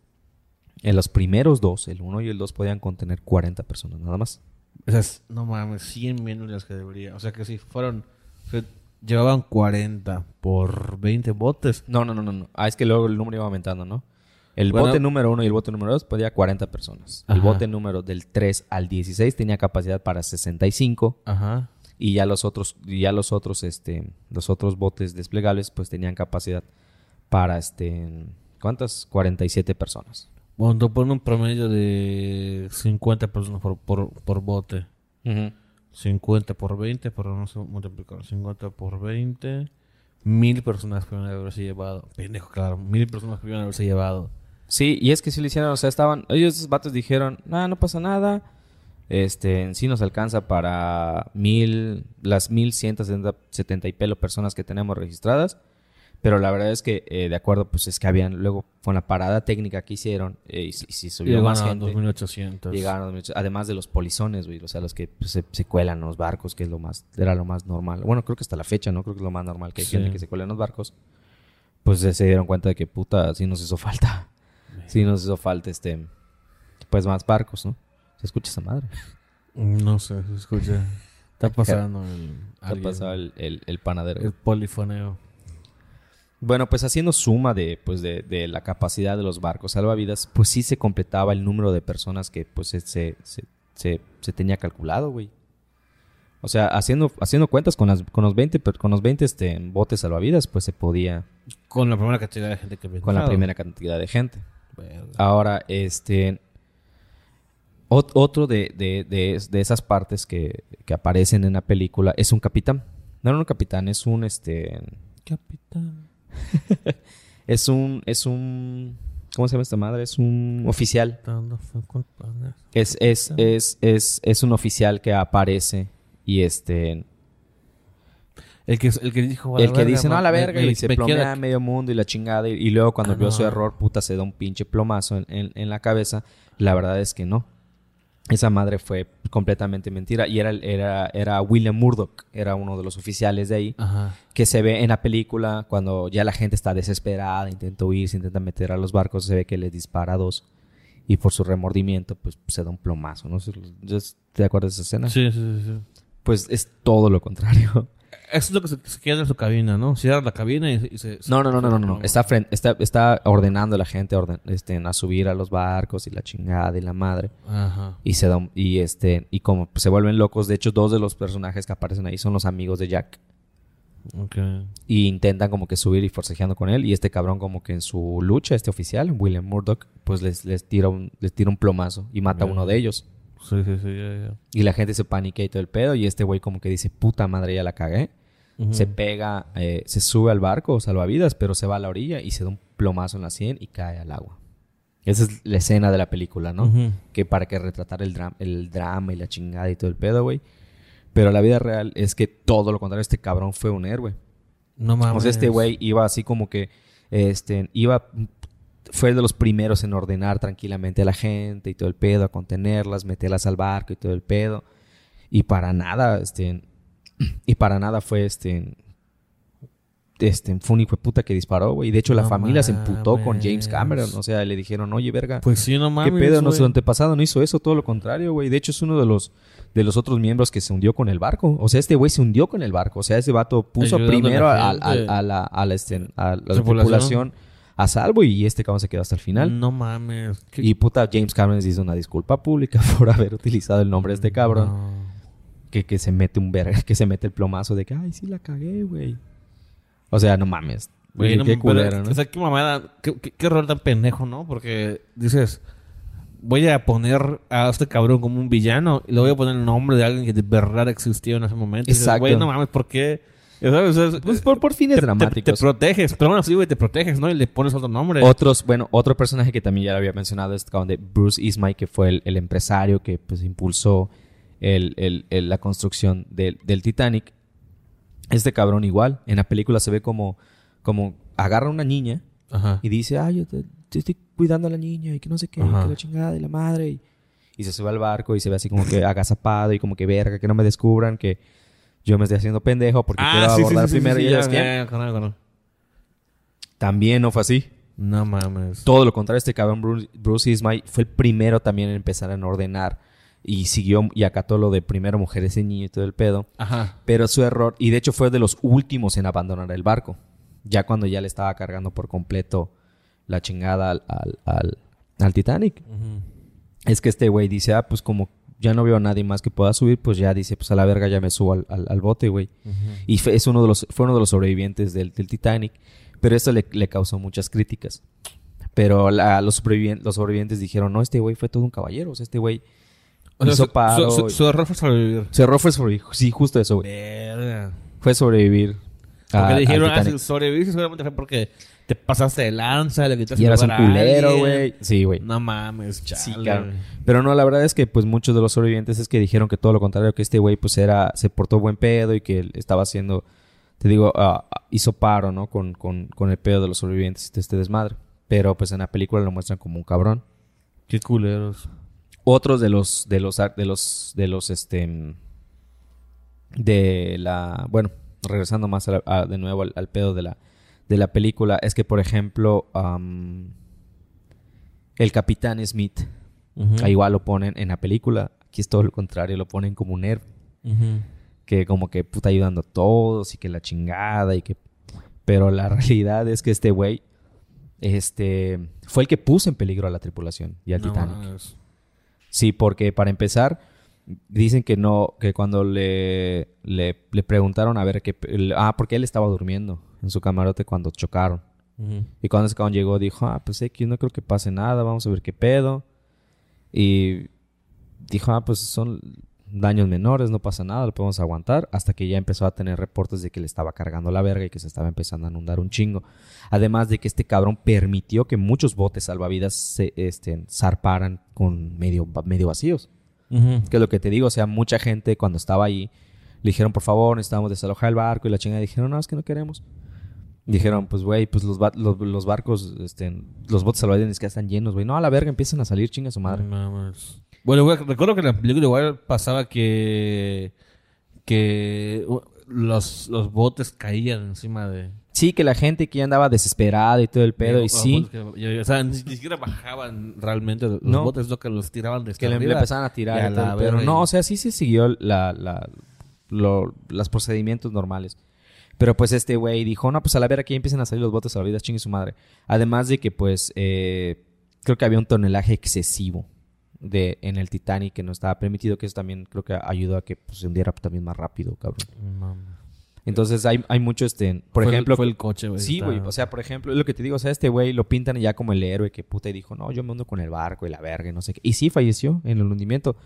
en los primeros dos, el 1 y el 2, podían contener 40 personas nada más. O sea, no mames, 100 menos de las que debería. O sea que si fueron... llevaban 40 por 20 botes. No, no, no, no. Ah, es que luego el número iba aumentando, ¿no? El bote número 1 y el bote número 2 podía 40 personas. El bote número del 3 al 16 tenía capacidad para 65. Ajá. Y ya los otros, ya los otros, este, los otros botes desplegables, pues tenían capacidad para este. ¿Cuántas? 47 personas. Bueno, tú pones un promedio de 50 personas por, por, bote. 50 por 20, pero no sé multiplicar. 50 por 20. Mil personas pudieron haberse llevado. Pendejo, claro. Mil personas pudieron haberse llevado. Sí, y es que si lo hicieron, o sea, estaban, ellos esos vatos dijeron, no, no pasa nada, este, en sí nos alcanza para mil, las mil ciento setenta y pelo personas que tenemos registradas, pero la verdad es que, eh, de acuerdo, pues es que habían, luego, con la parada técnica que hicieron, eh, y, si subió más gente. 2800. Llegaron a además de los polizones, güey, o sea, los que pues, se, cuelan en los barcos, que es lo más, era lo más normal. Bueno, creo que hasta la fecha, ¿no? Creo que es lo más normal, que hay gente que se cuela en los barcos. Pues se dieron cuenta de que, puta, sí nos hizo falta. Sí, nos hizo falta este. Pues más barcos, ¿no? ¿Se escucha esa madre? No sé, se escucha. Está pasando el. Está pasando el, el, panadero. El polifoneo. Bueno, pues haciendo suma de, pues de, de, la capacidad de los barcos salvavidas, pues sí se completaba el número de personas que pues se, se, se, se tenía calculado, güey. O sea, haciendo, haciendo cuentas con, las, con los 20, con los 20 este, botes salvavidas, pues se podía... Con la primera cantidad de gente que Con la primera cantidad de gente. Ahora, este... otro de, de, de, esas partes que, que, aparecen en la película es un capitán. No era un capitán, es un este. Capitán. es un. Es un. ¿Cómo se llama esta madre? Es un oficial. Es, es, es, es, es un oficial que aparece y este. El que, el que dijo. El que dice, no, a la verga, y se plomea medio mundo y la chingada. Y, luego cuando ah, vio su error, puta, se da un pinche plomazo en, en, la cabeza. La verdad es que no. Esa madre fue completamente mentira. Y era, era, era William Murdoch, era uno de los oficiales de ahí, que se ve en la película cuando ya la gente está desesperada, intenta huir, se intenta meter a los barcos, se ve que les dispara a dos. Y por su remordimiento, pues se da un plomazo, ¿no? ¿Te acuerdas de esa escena? Sí, sí, sí. Pues es todo lo contrario. Eso es lo que se, queda en su cabina, ¿no? Cierra la cabina y, se, No, no, no, no, no, no. Está, está, está ordenando a la gente este, a subir a los barcos y la chingada y la madre. Ajá. Y se da, y este, y como se vuelven locos. De hecho, dos de los personajes que aparecen ahí son los amigos de Jack. Okay. Y intentan como que subir y forcejeando con él. Y este cabrón como que en su lucha, este oficial, William Murdoch, pues les, les, tira, un, les tira un plomazo y mata a uno de ellos. Sí, sí, sí, ya, ya. Y la gente se paniquea y todo el pedo. Y este güey como que dice, puta madre, ya la cagué. Se pega, eh, se sube al barco salvavidas, pero se va a la orilla y se da un plomazo en la sien y cae al agua. Esa es la escena de la película, ¿no? Que para que retratar el, drama, el drama y la chingada y todo el pedo, güey. Pero la vida real es que todo lo contrario, este cabrón fue un héroe. No mames. O sea, este güey iba así como que, este, iba fue de los primeros en ordenar tranquilamente a la gente y todo el pedo, a contenerlas, meterlas al barco y todo el pedo. Y para nada, este, y para nada fue este, este, fue un hijo de puta que disparó, güey. Y de hecho la familia se emputó con James Cameron. O sea, le dijeron, oye, verga. Pues sí, no mames. ¿Qué pedo? Nuestro antepasado no hizo eso, todo lo contrario, güey. De hecho, es uno de los, de los otros miembros que se hundió con el barco. O sea, este güey se hundió con el barco. O sea, ese vato puso primero a, la, a la, este, a la tripulación a salvo y este cabrón se quedó hasta el final. No mames. Y puta, James Cameron hizo una disculpa pública por haber utilizado el nombre de este cabrón. Que, que se mete un verga, que se mete el plomazo de que, ay, sí la cagué, güey. O sea, no mames. Güey, qué culero, ¿no? O sea, qué mamada, qué, qué, error tan pendejo, ¿no? Porque dices, voy a poner a este cabrón como un villano y le voy a poner el nombre de alguien que de verdad existió en ese momento. Exacto. Güey, no mames, ¿por qué? Pues por, por fines dramáticos. Te, proteges, pero bueno, sí, güey, te proteges, ¿no? Y le pones otro nombre. Otros, bueno, otro personaje que también ya lo había mencionado es de Bruce Ismay, que fue el, empresario que pues impulsó el, la construcción del, Titanic. Este cabrón igual, en la película se ve como, como agarra a una niña y dice, ay, yo te, estoy cuidando a la niña y que no sé qué, que la chingada y la madre. Y, y se sube al barco y se ve así como que agazapado y como que verga, que no me descubran, que yo me estoy haciendo pendejo porque ah, quiero abordar primero y ellos También no fue así. No mames. Todo lo contrario, este cabrón Bruce, Bruce Ismay fue el primero también en empezar a ordenar y siguió y acató lo de primero mujeres y niños y todo el pedo. Ajá. Pero su error, y de hecho fue de los últimos en abandonar el barco. Ya cuando ya le estaba cargando por completo la chingada al, al, al, Titanic. Es que este güey dice, ah, pues como ya no veo a nadie más que pueda subir, pues ya dice, pues a la verga ya me subo al, al, bote, güey. Y fue, es uno de los, fue uno de los sobrevivientes del, del Titanic, pero esto le, le, causó muchas críticas. Pero la, los, sobrevivientes, los sobrevivientes dijeron, no, este güey fue todo un caballero, o sea, este güey hizo su, Su, error fue sobrevivir. Su error fue sobrevivir, sí, justo eso, güey. Fue sobrevivir. Porque dijeron, ah, sobrevivir seguramente fue porque te pasaste de lanza, le quitaste Y eras un culero, güey. Sí, güey. No mames, chale. Sí, claro. Pero no, la verdad es que pues muchos de los sobrevivientes es que dijeron que todo lo contrario, que este güey pues era, se portó buen pedo y que él estaba haciendo, te digo, uh, hizo paro, ¿no? Con, con, con el pedo de los sobrevivientes de este desmadre. Pero pues en la película lo muestran como un cabrón. Qué culeros. Otros de los, de los, de los, de los, este, de la, bueno, regresando más de nuevo al pedo de la de la película es que, por ejemplo, el capitán Smith, igual lo ponen en la película, aquí es todo lo contrario, lo ponen como un héroe. Que como que puta ayudando a todos y que la chingada y que... Pero la realidad es que este güey este, fue el que puso en peligro a la tripulación y al Titanic. Sí, porque para empezar, dicen que no, que cuando le, le, preguntaron a ver qué... Ah, porque él estaba durmiendo en su camarote cuando chocaron. Y cuando ese cabrón llegó, dijo, ah, pues X, no creo que pase nada, vamos a ver qué pedo. Y dijo, ah, pues son daños menores, no pasa nada, lo podemos aguantar, hasta que ya empezó a tener reportes de que le estaba cargando la verga y que se estaba empezando a inundar un chingo. Además de que este cabrón permitió que muchos botes salvavidas se este, zarparan con medio, medio vacíos. Que es lo que te digo, o sea, mucha gente cuando estaba ahí le dijeron, por favor, necesitamos desalojar el barco y la chingada dijeron, no, es que no queremos. Dijeron, pues, güey, pues los, los, barcos, este, los botes salvavidas que están llenos, güey. No, a la verga empiezan a salir, chinga su madre. Bueno, güey, recuerdo que en la película igual pasaba que. que los, los botes caían encima de. Sí, que la gente que ya andaba desesperada y todo el pedo, y sí. o sea, ni, siquiera bajaban realmente los no, botes, lo que los tiraban de Que le, empezaban a tirar. pero no, o sea, sí se siguió la, la, los procedimientos normales. Pero pues este güey dijo, no, pues a la ver aquí empiezan a salir los botes a la vida, chingue su madre. Además de que pues eh, creo que había un tonelaje excesivo de, en el Titanic que no estaba permitido, que eso también creo que ayudó a que pues, se hundiera también más rápido, cabrón. Entonces hay, hay mucho este, por ejemplo, fue el coche, güey. Sí, güey, o sea, por ejemplo, lo que te digo, o sea, este güey lo pintan ya como el héroe que puta y dijo, "No, yo me hundo con el barco y la verga y no sé qué." Y sí falleció en el hundimiento.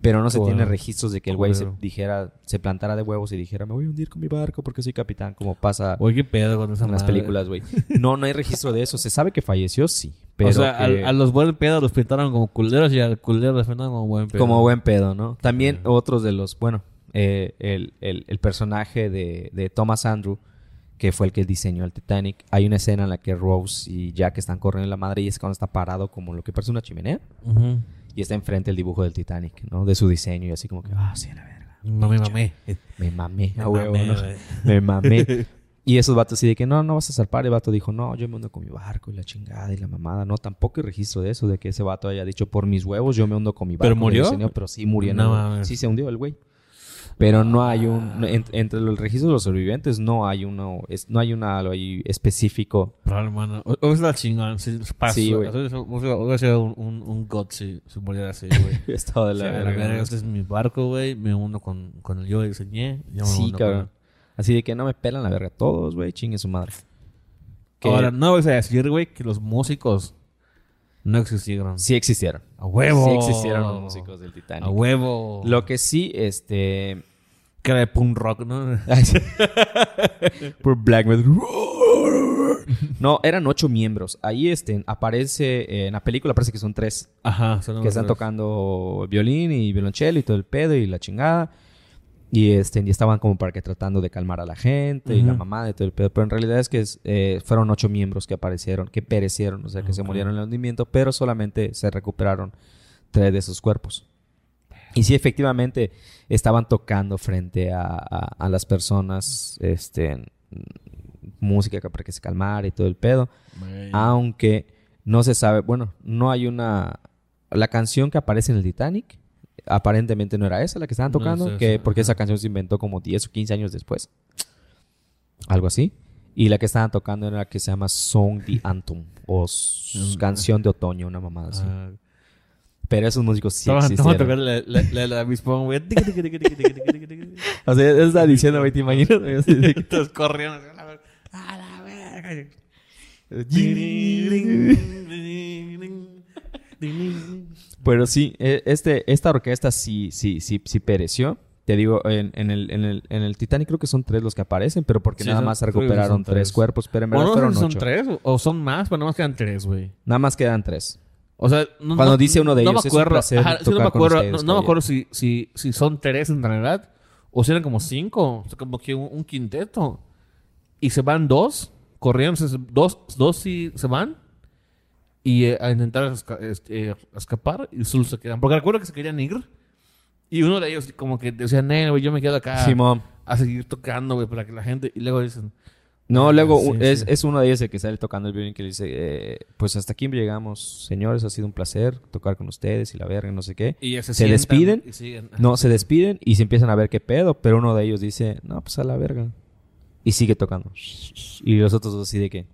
Pero no se tiene registros de que el güey se dijera, se plantara de huevos y dijera, me voy a hundir con mi barco porque soy capitán, como pasa Oye, pedo con esa en las películas, güey. No, no hay registro de eso. Se sabe que falleció, sí. Pero o sea, a los buenos pedos los pintaron como culeros y al culero los pintaron como buen pedo. Como buen pedo, ¿no? También otros de los, bueno, eh, el, el, el, personaje de, de Thomas Andrew, que fue el que diseñó el Titanic. Hay una escena en la que Rose y Jack están corriendo en la madre y es cuando está parado como lo que parece una chimenea y está enfrente el dibujo del Titanic, ¿no? De su diseño y así como que, ah, sí, la verga. No me mamé. Me mamé, me mamé, Me mamé. Y esos vatos así de que no, no vas a zarpar. El vato dijo, no, yo me hundo con mi barco y la chingada y la mamada. No, tampoco hay registro de eso, de que ese vato haya dicho, por mis huevos yo me hundo con mi barco. ¿Pero murió? pero sí murió. No, sí se hundió el güey. Pero no hay un... entre los registros de los sobrevivientes no hay uno... Es, no hay una algo ahí específico. Pero, hermano... O, es la chingada. Si pasó, sí, güey. Hubiera sido un, un, un god si, si muriera así, güey. Estado de la verga. Este es mi barco, güey. Me uno con, con el yo diseñé. Yo me sí, cabrón. Así de que no me pelan la verga todos, güey. Chingue su madre. Ahora, no vas a decir, güey, que los músicos no existieron. Sí existieron. A huevo. Sí existieron los músicos del Titanic. A huevo. Lo que sí, este... Que era de punk rock, ¿no? Por black metal. No, eran ocho miembros. Ahí este, aparece, en la película parece que son tres. Ajá. Son que están tocando violín y violonchelo y todo el pedo y la chingada. Y, este, y estaban como para que tratando de calmar a la gente y la mamá y todo el pedo. Pero en realidad es que eh, fueron ocho miembros que aparecieron, que perecieron, o sea, que se murieron en el hundimiento, pero solamente se recuperaron tres de esos cuerpos. Y sí, efectivamente, estaban tocando frente a, a, las personas, este, música para que se calmara y todo el pedo. Aunque no se sabe, bueno, no hay una... La canción que aparece en el Titanic aparentemente no era esa la que estaban tocando, que, porque esa canción se inventó como 10 o 15 años después. Algo así. Y la que estaban tocando era la que se llama Song the Anthem o Canción de Otoño, una mamada así. Ah. Pero esos músicos sí existieron. tocar la, la, la, la güey. o sea, eso está diciendo, güey, te imaginas. Todos corriendo. A la verga. Pero sí, e, este, esta orquesta sí, sí, sí, sí pereció. Te digo, en, en, el, en, el, en el Titanic creo que son tres los que aparecen, pero porque nada más recuperaron tres. cuerpos. Pero en verdad fueron son tres o son más, pero nada más quedan tres, güey. Nada más quedan tres. O sea, no, cuando dice uno de ellos, no me acuerdo, es un no me acuerdo, no, me acuerdo si, si, si son tres en realidad o si eran como cinco, o sea, como que un, quinteto. Y se van dos, corriendo, dos, dos sí se van y eh, a intentar este, escapar y solo se quedan. Porque recuerdo que se querían ir y uno de ellos como que decía, no, yo me quedo acá a seguir tocando, güey, para que la gente... Y luego dicen... No, luego es, es, uno de ellos el que sale tocando el violín que dice, eh, pues hasta aquí llegamos, señores, ha sido un placer tocar con ustedes y la verga, no sé qué. Y se, despiden, no, se despiden y se empiezan a ver qué pedo, pero uno de ellos dice, no, pues a la verga. Y sigue tocando. Y los otros dos así de que,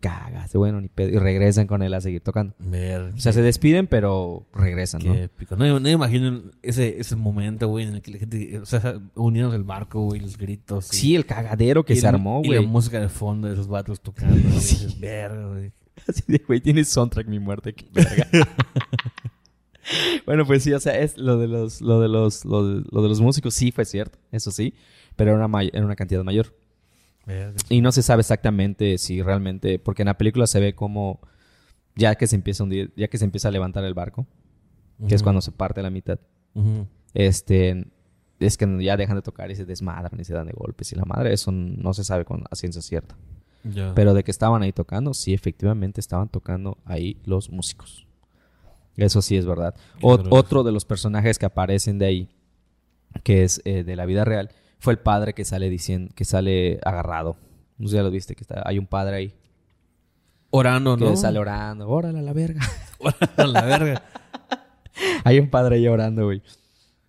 cagaste, bueno, ni pedo. Y regresan con él a seguir tocando. Ver, O sea, se despiden, pero regresan, ¿no? qué épico. No, no me imagino ese, ese momento, güey, en el que la gente, o sea, unieron el barco, güey, los gritos. Sí, el cagadero que y se armó, Y la güey. música de fondo de esos vatos tocando. güey, dices, verga, güey. Así de, güey, tiene soundtrack mi muerte, qué verga. bueno, pues sí, o sea, es lo de los, lo de los, lo de, lo de los músicos sí fue cierto, eso sí, pero era una, era una cantidad mayor. Y no se sabe exactamente si realmente, porque en la película se ve como ya que se empieza a hundir, ya que se empieza a levantar el barco, que es Ujú. cuando se parte la mitad, Ujú. este, es que ya dejan de tocar y se desmadran y se dan de golpes y la madre, eso no se sabe con a ciencia cierta. Ya. Pero de que estaban ahí tocando, sí, efectivamente estaban tocando ahí los músicos. Eso sí es verdad. Ot- otro de los personajes que aparecen de ahí, que es eh, de la vida real, fue el padre que sale diciendo, que sale agarrado. No sé si ya lo viste, que está, hay un padre ahí Orando, que ¿no? sale orando. Órale a la verga. a la verga. hay un padre ahí orando, güey.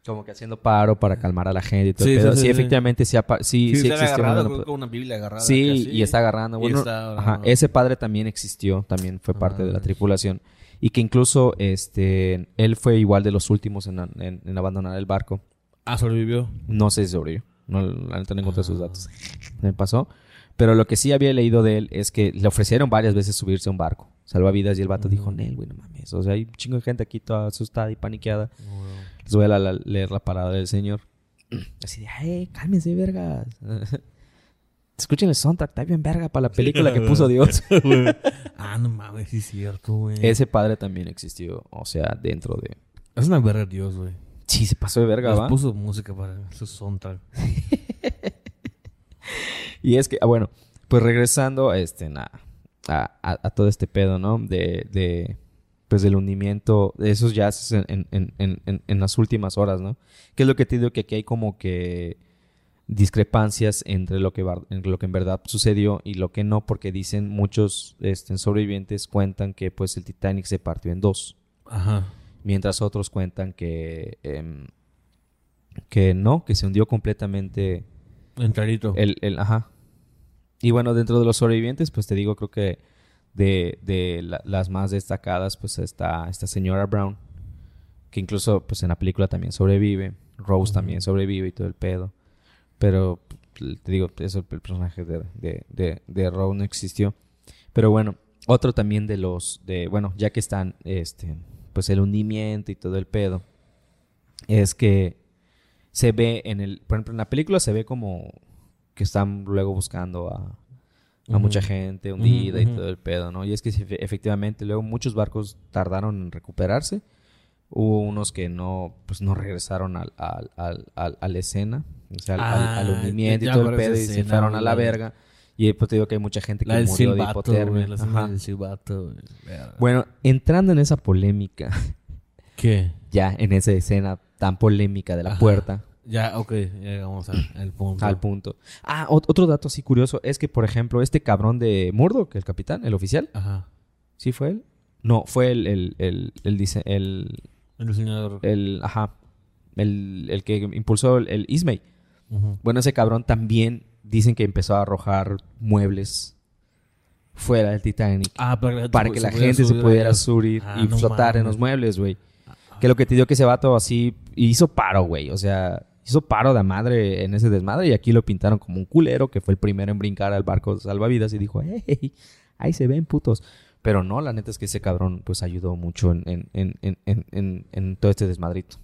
Como que haciendo paro para calmar a la gente y todo. Sí, el pedo. sí, sí, efectivamente sí, sí, sí, existió. agarrado una- con- una Biblia agarrada. Sí, así. y está agarrando. Y Bueno, está ajá, ese padre también existió, también fue parte de la Ah. tripulación. Y que incluso este, él fue igual de los últimos en, en- en abandonar el barco. Ah, sobrevivió. No sé si sobrevivió. No, la neta no encontré sus datos. Me pasó. Pero lo que sí había leído de él es que le ofrecieron varias veces subirse a un barco. Salvavidas y el vato dijo, Nel, güey, no mames. O sea, hay un chingo de gente aquí toda asustada y paniqueada. Les voy a la- la- leer la parada del señor. Así de, ¡ay, cálmense, vergas! Escuchen el soundtrack, está bien verga para la película que puso Dios. ah, no mames, sí es cierto, güey. Ese padre también existió, o sea, dentro de... Es una verga Dios, güey. Sí, se pasó de verga, ¿va? puso música para su soundtrack. Y es que, ah, bueno, pues regresando este, na- a, a- a todo este pedo, ¿no? De, de, pues del hundimiento, de esos jazzes en, en, en, en- en- en las últimas horas, ¿no? Que es lo que te digo que aquí hay como que discrepancias entre lo que, entre lo que en verdad sucedió y lo que no, porque dicen muchos este, sobrevivientes cuentan que pues el Titanic se partió en dos. Ajá. Mientras otros cuentan que em, que no, que se hundió completamente Enterito. el, el ajá. Y bueno, dentro de los sobrevivientes, pues te digo, creo que de, de la- las más destacadas, pues está esta señora Brown, que incluso pues en la película también sobrevive, Rose también sobrevive y todo el pedo. Pero te digo, eso, el personaje de, de, de, de Rose no existió. Pero bueno, otro también de los, de, bueno, ya que están, este, pues el hundimiento y todo el pedo, es que se ve en el, por ejemplo, en la película se ve como que están luego buscando a, mucha gente hundida y todo el pedo, ¿no? Y es que efectivamente luego muchos barcos tardaron en recuperarse. Hubo unos que no, pues no regresaron al, al, al, al- a la escena, o sea, al- Ah, hundimiento y todo el pedo y se fueron a la verga. Y pues te digo que hay mucha gente que murió de hipotermia. güey. La escena Ajá. del silbato, güey. Verga. Bueno, entrando en esa polémica, ¿Qué? ya en esa escena tan polémica de la Ajá. puerta, Ya, ok. Ya llegamos al punto. al punto. Ah, ot- otro dato así curioso es que, por ejemplo, este cabrón de Murdoch, el capitán, el oficial, Ajá. ¿sí fue él? No, fue el, el, el, el, el, El diseñador. el, ajá, el, el que impulsó el, el Ismay. Bueno, ese cabrón también dicen que empezó a arrojar muebles fuera del Titanic Ah, para, para que la gente se pudiera subir Ah, y no flotar en los muebles, güey. Que lo que te dio que ese vato así hizo paro, güey. O sea, hizo paro de madre en ese desmadre y aquí lo pintaron como un culero que fue el primero en brincar al barco salvavidas y dijo, hey, ahí se ven putos. Pero no, la neta es que ese cabrón pues ayudó mucho en, en, en, en, todo este desmadrito.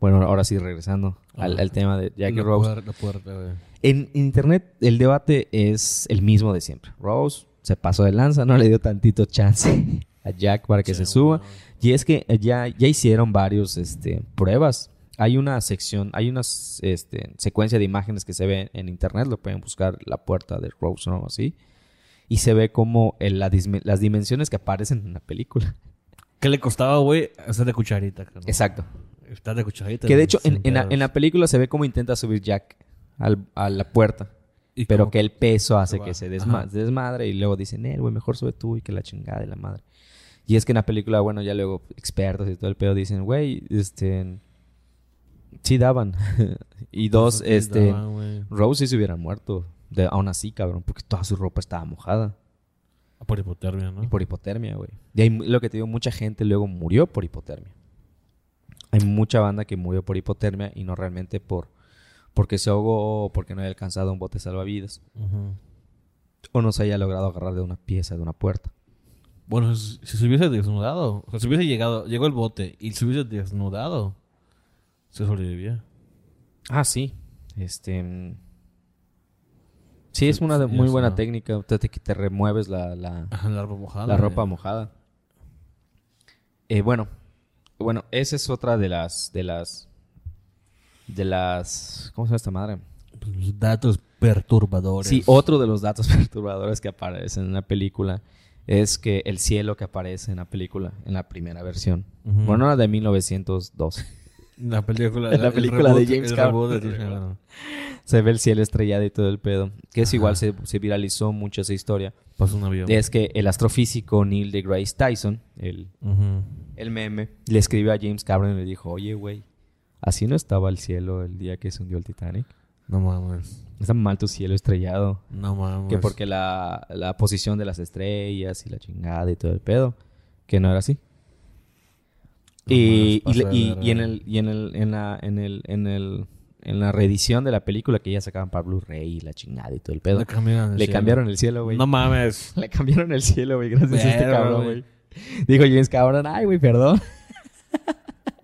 Bueno, ahora sí, regresando al, Ah. al tema de Jackie la Rose. la puerta, güey. En internet el debate es el mismo de siempre. Rose se pasó de lanza, no le dio tantito chance a Jack para que se suba. Y es que ya, ya hicieron varios este, pruebas. Hay una sección, hay una este, secuencia de imágenes que se ve en internet, lo pueden buscar la puerta de Rose o algo así. Y se ve como el- la disme- las dimensiones que aparecen en la película. ¿Qué le costaba, güey? Hacer de cucharita. Exacto. Estar de cucharita. Que de hecho en, sin en la, pedos. en la película se ve cómo intenta subir Jack al- a la puerta. Y Pero que el peso hace que se desma- Ajá. se desmadre y luego dicen, eh, güey, mejor sube tú y que la chingada de la madre. Y es que en la película, bueno, ya luego expertos y todo el pedo dicen, güey, este... Sí daban. y dos, este... Rose sí se hubiera muerto. De, aún así, cabrón, porque toda su ropa estaba mojada. Por hipotermia, ¿no? Y por hipotermia, güey. Y ahí lo que te digo, mucha gente luego murió por hipotermia. Hay mucha banda que murió por hipotermia y no realmente por porque se ahogó o porque no había alcanzado un bote salvavidas. O no se haya logrado agarrar de una pieza de una puerta. Bueno, si, se hubiese desnudado, o sea, si hubiese llegado, llegó el bote y se hubiese desnudado, se sobrevivía. Ah, sí. Este. Sí, es una muy buena técnica. Te, te, remueves la, la, la ropa mojada. La ropa mojada. Eh, bueno, bueno, esa es otra de las, de las, de las, ¿cómo se llama esta madre? Pues, datos perturbadores. Sí, otro de los datos perturbadores que aparecen en la película es que el cielo que aparece en la película, en la primera versión, bueno, no de 1902. La película, la película de James Cameron. se ve el cielo estrellado y todo el pedo. Que es igual, se, viralizó mucho esa historia. Pasó un avión. Es que el astrofísico Neil deGrasse Tyson, el, el meme, le escribió a James Cameron y le dijo, oye, güey, así no estaba el cielo el día que se hundió el Titanic. No mames. Está mal tu cielo estrellado. No mames. Que porque la, la posición de las estrellas y la chingada y todo el pedo. Que no era así. y, y, y, en el, y en el, en la, en el, en el, en la reedición de la película que ya sacaban para Blu-ray y la chingada y todo el pedo. Le cambiaron el, Le cielo. cambiaron el cielo, güey. No mames. Le cambiaron el cielo, güey, gracias a este cabrón, güey. Dijo James Cameron, ay, güey, perdón.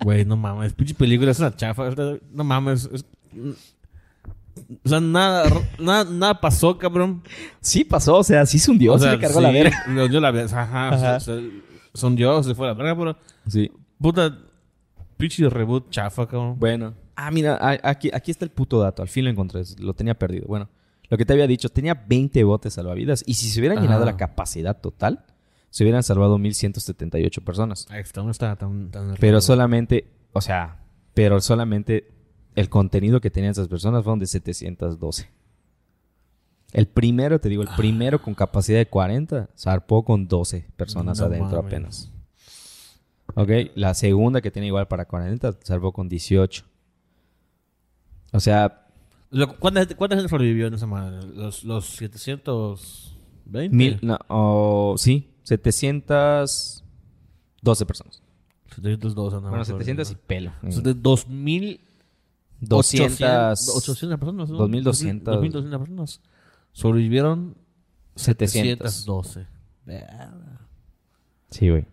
Güey, no mames. Pinche película es una chafa. No mames. O sea, nada, nada, nada pasó, cabrón. Sí pasó, o sea, sí se hundió, o sea, se le cargó la verga. Yo la ajá, ajá. O sea, son Dios, se fue la verga, pero... Sí. Puta, pinche reboot chafa, cabrón. Bueno. Ah, mira, aquí, aquí está el puto dato. Al fin lo encontré, lo tenía perdido. Bueno, lo que te había dicho, tenía 20 botes salvavidas. Y si se hubiera llenado la capacidad total, se hubieran salvado 1178 personas. Esto no está tan, tan Pero solamente, o sea, pero solamente el contenido que tenían esas personas fueron de 712. El primero, te digo, el ah. primero con capacidad de 40 zarpó con 12 personas adentro apenas. Ok, la segunda que tiene igual para 40 zarpó con 18. O sea... ¿Cuánta, gente sobrevivió en esa manera? ¿Los, los 720? Mil, no, sí, 712 personas. 712, no. Bueno, 700 y pelo. 2000 200, 800 personas. 2200. 2200 personas. Sobrevivieron 712. Sí, güey.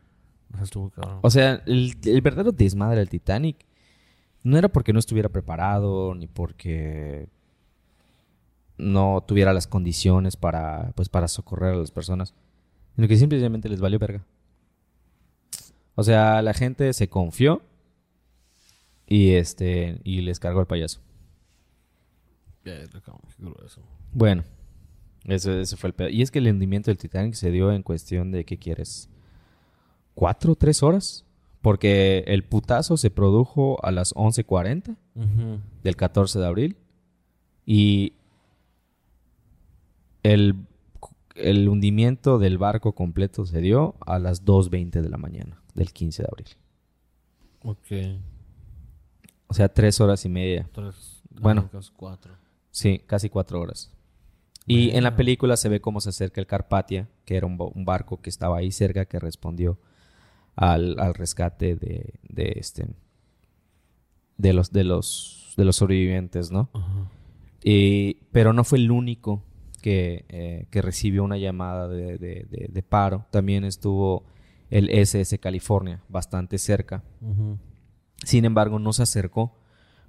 O sea, el, el, verdadero desmadre del Titanic no era porque no estuviera preparado, ni porque no tuviera las condiciones para, pues, para socorrer a las personas, sino que simplemente les valió verga. O sea, la gente se confió y este y les cargó el payaso. Bueno, eso, fue el pedo. Y es que el hundimiento del Titanic se dio en cuestión de, ¿qué quieres? ¿Cuatro tres horas? Porque el putazo se produjo a las 11.40 del 14 de abril. Y el, el hundimiento del barco completo se dio a las 2.20 de la mañana del 15 de abril. Ok. O sea, tres horas y media. Tres, bueno, casi cuatro. Sí, casi cuatro horas. Y en la película se ve cómo se acerca el Carpatia, que era un, barco que estaba ahí cerca, que respondió al, rescate de, de, este de los de los de los sobrevivientes, ¿no? Y, pero no fue el único que, eh, que recibió una llamada de, de, paro. También estuvo el SS California, bastante cerca. Sin embargo, no se acercó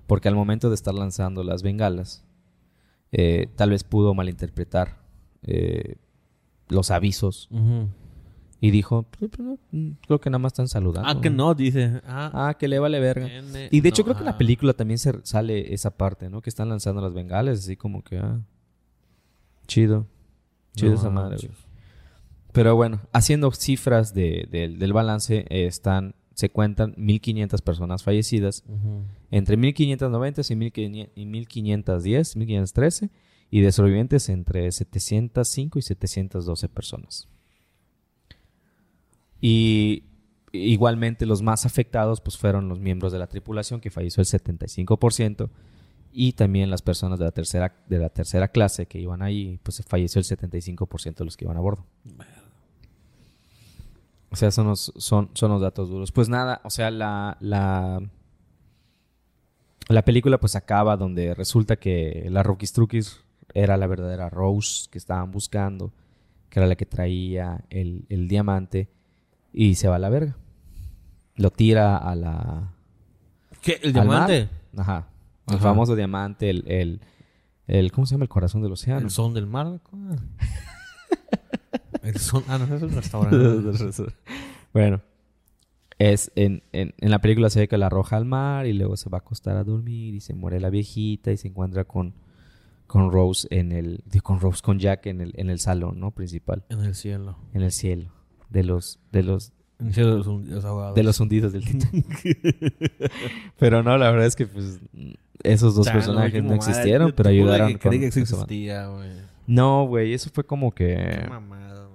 porque al momento de estar lanzando las bengalas, eh, tal vez pudo malinterpretar eh, los avisos. Y dijo, pues, pues, creo que nada más están saludando. Ah, que no, dice. Ah, ah que le vale verga. y de hecho creo que en la ah. película también se sale esa parte, ¿no? Que están lanzando las bengalas, así como que, ah, chido. Chido esa madre, Pero bueno, haciendo cifras del balance, están se cuentan 1.500 personas fallecidas. Entre 1.590 y 1.510, 1.513. Y de sobrevivientes entre 705 y 712 personas. Y igualmente los más afectados pues fueron los miembros de la tripulación que falleció el 75% y también las personas de la tercera de la tercera clase que iban ahí pues falleció el 75% de los que iban a bordo. O sea, son los, son, son los datos duros. Pues nada, o sea, la, la, la película pues acaba donde resulta que la Rookies Trukies era la verdadera Rose que estaban buscando, que era la que traía el, el diamante y se va a la verga. Lo tira a la... ¿Qué? ¿El diamante? Ajá. El famoso diamante, el, el, el, ¿Cómo se llama? El corazón del océano. El son del mar. el son... Ah, no, es un restaurante. bueno. Es en, en, en, la película se ve que la arroja al mar y luego se va a acostar a dormir y se muere la viejita y se encuentra con, con Rose en el... Con Rose, con Jack en el, en el salón, ¿no? Principal. En el cielo. En el cielo de los de los de los, hundidos de los hundidos del Titanic. pero no, la verdad es que pues esos dos personajes no, existieron, pero ayudaron con que existía, güey. No, güey, eso fue como que mamada,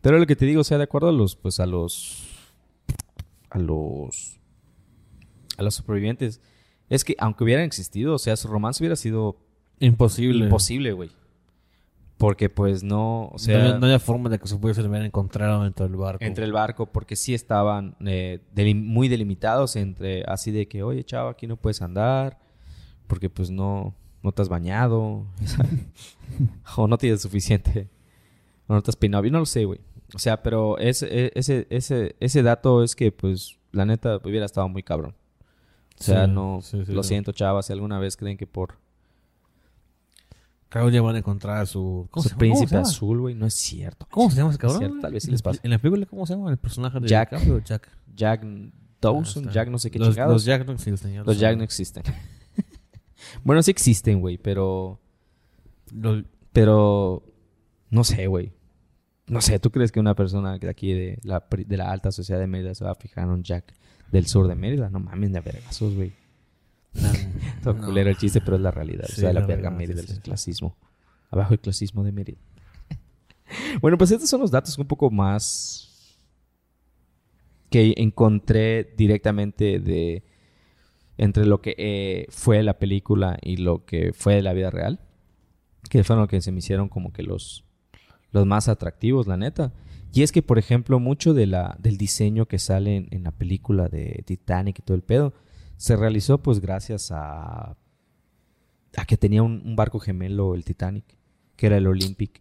Pero lo que te digo, o sea, de acuerdo a los pues a los a los a los supervivientes es que aunque hubieran existido, o sea, su romance hubiera sido imposible. Imposible, güey. Porque pues no, o sea... No, había forma de que se pudiesen haber encontrado entre el barco. Entre el barco, porque sí estaban eh, muy delimitados entre así de que, oye, chavo, aquí no puedes andar, porque pues no, no te has bañado, o no tienes suficiente, o no te has peinado, yo no lo sé, güey. O sea, pero ese, ese, ese, ese dato es que pues la neta hubiera estado muy cabrón. O sea, no, lo siento, chavas, si alguna vez creen que por Claro, ya van a encontrar a su... ¿Cómo su se príncipe azul, güey. No es cierto. ¿Cómo se llama ese cabrón? tal vez sí les pasa. ¿En la película cómo se llama el personaje de Jack? Jack. Jack Dawson, ah, Jack no sé qué los, chingados. Los Jack no existen. Los Jack no existen. bueno, sí existen, güey, pero... Pero... No sé, güey. No sé, ¿tú crees que una persona de aquí de la, de la alta sociedad de Mérida se va a fijar en un Jack del sur de Mérida? No mames, de vergazos, güey. Todo culero el chiste, pero es la realidad. o sea, la, verga Mérida del clasismo. Abajo el clasismo de Mérida. bueno, pues estos son los datos un poco más que encontré directamente de entre lo que eh, fue la película y lo que fue la vida real. Que fueron lo que se me hicieron como que los, los más atractivos, la neta. Y es que, por ejemplo, mucho de la, del diseño que sale en la película de Titanic y todo el pedo se realizó pues gracias a, a que tenía un, barco gemelo, el Titanic, que era el Olympic.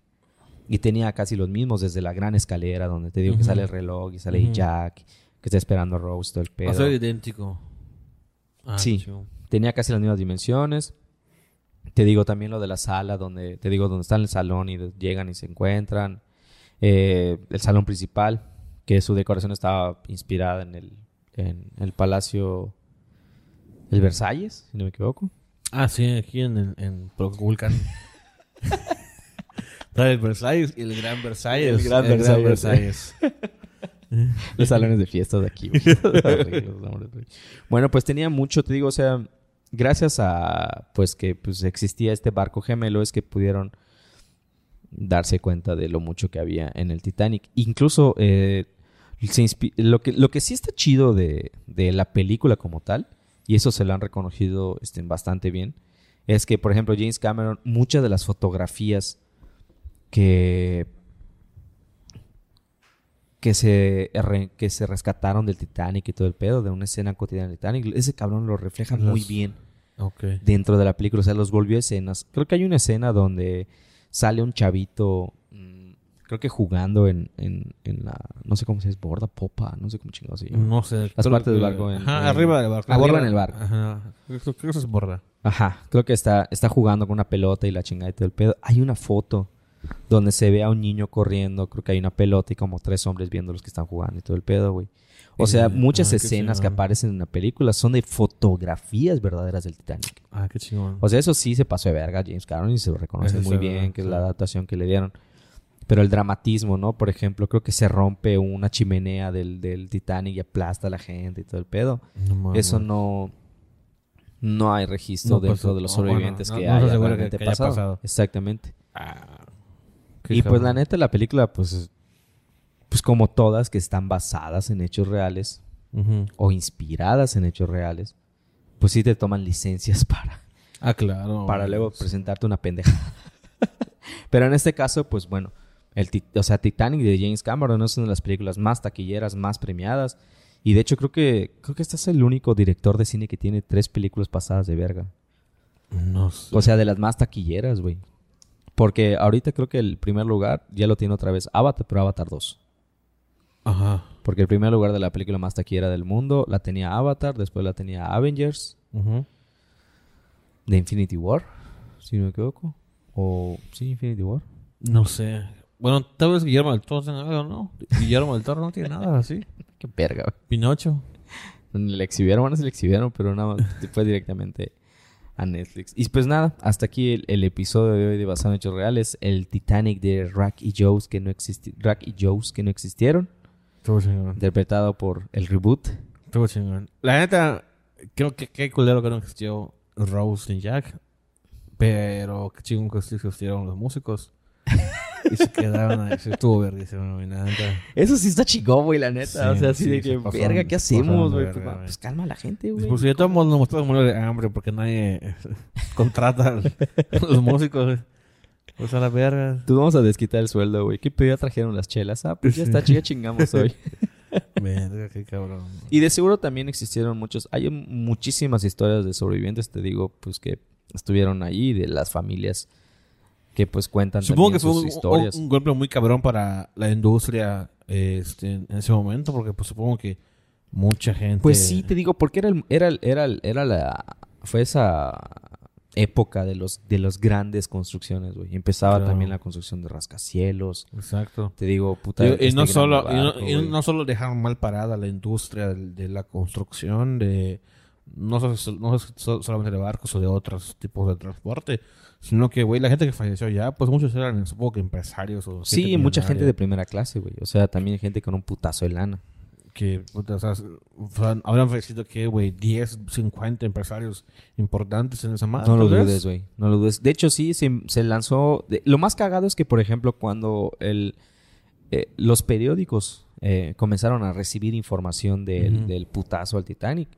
Y tenía casi los mismos, desde la gran escalera, donde te digo que sale el reloj y sale Jack, que está esperando a Rose, todo el pedo. O idéntico. Ah, sí, tenía casi las mismas dimensiones. Te digo también lo de la sala, donde te digo donde está en el salón y llegan y se encuentran. Eh, el salón principal, que su decoración estaba inspirada en el, en el palacio el Versalles, si no me equivoco. Ah, sí, aquí en, en, en Vulcan. el Versalles y el Gran Versalles. El Gran Versalles. Los salones de fiestas de aquí. bueno, pues tenía mucho, te digo, o sea, gracias a pues que pues existía este barco gemelo es que pudieron darse cuenta de lo mucho que había en el Titanic. Incluso eh, lo, que, lo que sí está chido de, de la película como tal y eso se lo han reconocido este, bastante bien, es que, por ejemplo, James Cameron, muchas de las fotografías que, que, se, que se rescataron del Titanic y todo el pedo, de una escena cotidiana del Titanic, ese cabrón lo refleja muy bien dentro de la película, o sea, los volvió escenas. Creo que hay una escena donde sale un chavito creo que jugando en, en, en la, no sé cómo se dice, borda, popa, no sé cómo chingados se llama. No sé. Las partes del barco. En, ajá, arriba del barco. Arriba en el barco. Ajá. Creo, que eso es borda. Ajá, creo que está, está jugando con una pelota y la chingada y todo el pedo. Hay una foto donde se ve a un niño corriendo, creo que hay una pelota y como tres hombres viendo los que están jugando y todo el pedo, güey. O sea, muchas escenas que aparecen en la película son de fotografías verdaderas del Titanic. Ah, qué chingón. O sea, eso sí se pasó de verga James Cameron y se lo reconoce muy bien, que es la adaptación que le dieron pero el dramatismo, ¿no? Por ejemplo, creo que se rompe una chimenea del, del Titanic y aplasta a la gente y todo el pedo. Eso no no hay registro pues, dentro de los sobrevivientes que haya pasado. Exactamente. Ah, y pues la neta la película pues pues como todas que están basadas en hechos reales o inspiradas en hechos reales, pues sí te toman licencias para... Ah, claro. Para luego presentarte una pendeja. Pero en este caso, pues bueno, el, o sea, Titanic de James Cameron es una de las películas más taquilleras, más premiadas. Y de hecho creo que creo que este es el único director de cine que tiene tres películas pasadas de verga. No sé. O sea, de las más taquilleras, güey. Porque ahorita creo que el primer lugar ya lo tiene otra vez Avatar, pero Avatar 2. Ajá. Porque el primer lugar de la película más taquillera del mundo la tenía Avatar, después la tenía Avengers. De Infinity War, si no me equivoco. O, sí, Infinity War. No sé. Bueno, tal vez Guillermo del Toro tenga algo, ¿no? Guillermo del Toro no tiene nada así. Qué verga, güey. Pinocho. Le exhibieron, bueno, se le exhibieron, pero nada fue directamente a Netflix. Y pues nada, hasta aquí el, episodio de hoy de Basado en Hechos Reales. El Titanic de Rack y Joes que no, existi Rack y Joes que no existieron. Interpretado por el reboot. Chingón. La neta, creo que qué culero que no existió Rose ni Jack. Pero qué chingón que existieron los músicos. Y se quedaron ahí. Se estuvo verguísimo, neta. Eso sí está chingón, güey, la neta. o sea, así de que, verga, ¿qué hacemos, güey? Pues, pues, calma a la gente, güey. Pues ya todo el mundo nos muriendo de hambre porque nadie contrata a los músicos, güey. Pues a la verga. Tú vamos a desquitar el sueldo, güey. ¿Qué ya trajeron las chelas? Ah, pues ya está, chica, chingamos hoy. verga, qué cabrón. Y de seguro también existieron muchos. Hay muchísimas historias de sobrevivientes, te digo, pues que estuvieron ahí, de las familias que pues cuentan Supongo que fue un, historias. Un, golpe muy cabrón para la industria este, en ese momento, porque pues supongo que mucha gente... Pues sí, te digo, porque era, el, era, era, era la... Fue esa época de los de las grandes construcciones, güey. Empezaba también la construcción de rascacielos. Exacto. Te digo, puta. Y, este no solo y no, solo dejaron mal parada la industria de, la construcción de no, no solamente de barcos o de otros tipos de transporte, Sino que, güey, la gente que falleció ya, pues muchos eran, supongo que empresarios o... Sí, mucha gente de primera clase, güey. O sea, también gente con un putazo de lana. Que, o sea, habrán fallecido que, güey, 10, 50 empresarios importantes en esa madre. No lo dudes, güey. No lo dudes. De hecho, sí, se, lanzó... lo más cagado es que, por ejemplo, cuando el, eh, los periódicos eh, comenzaron a recibir información del, del putazo al Titanic,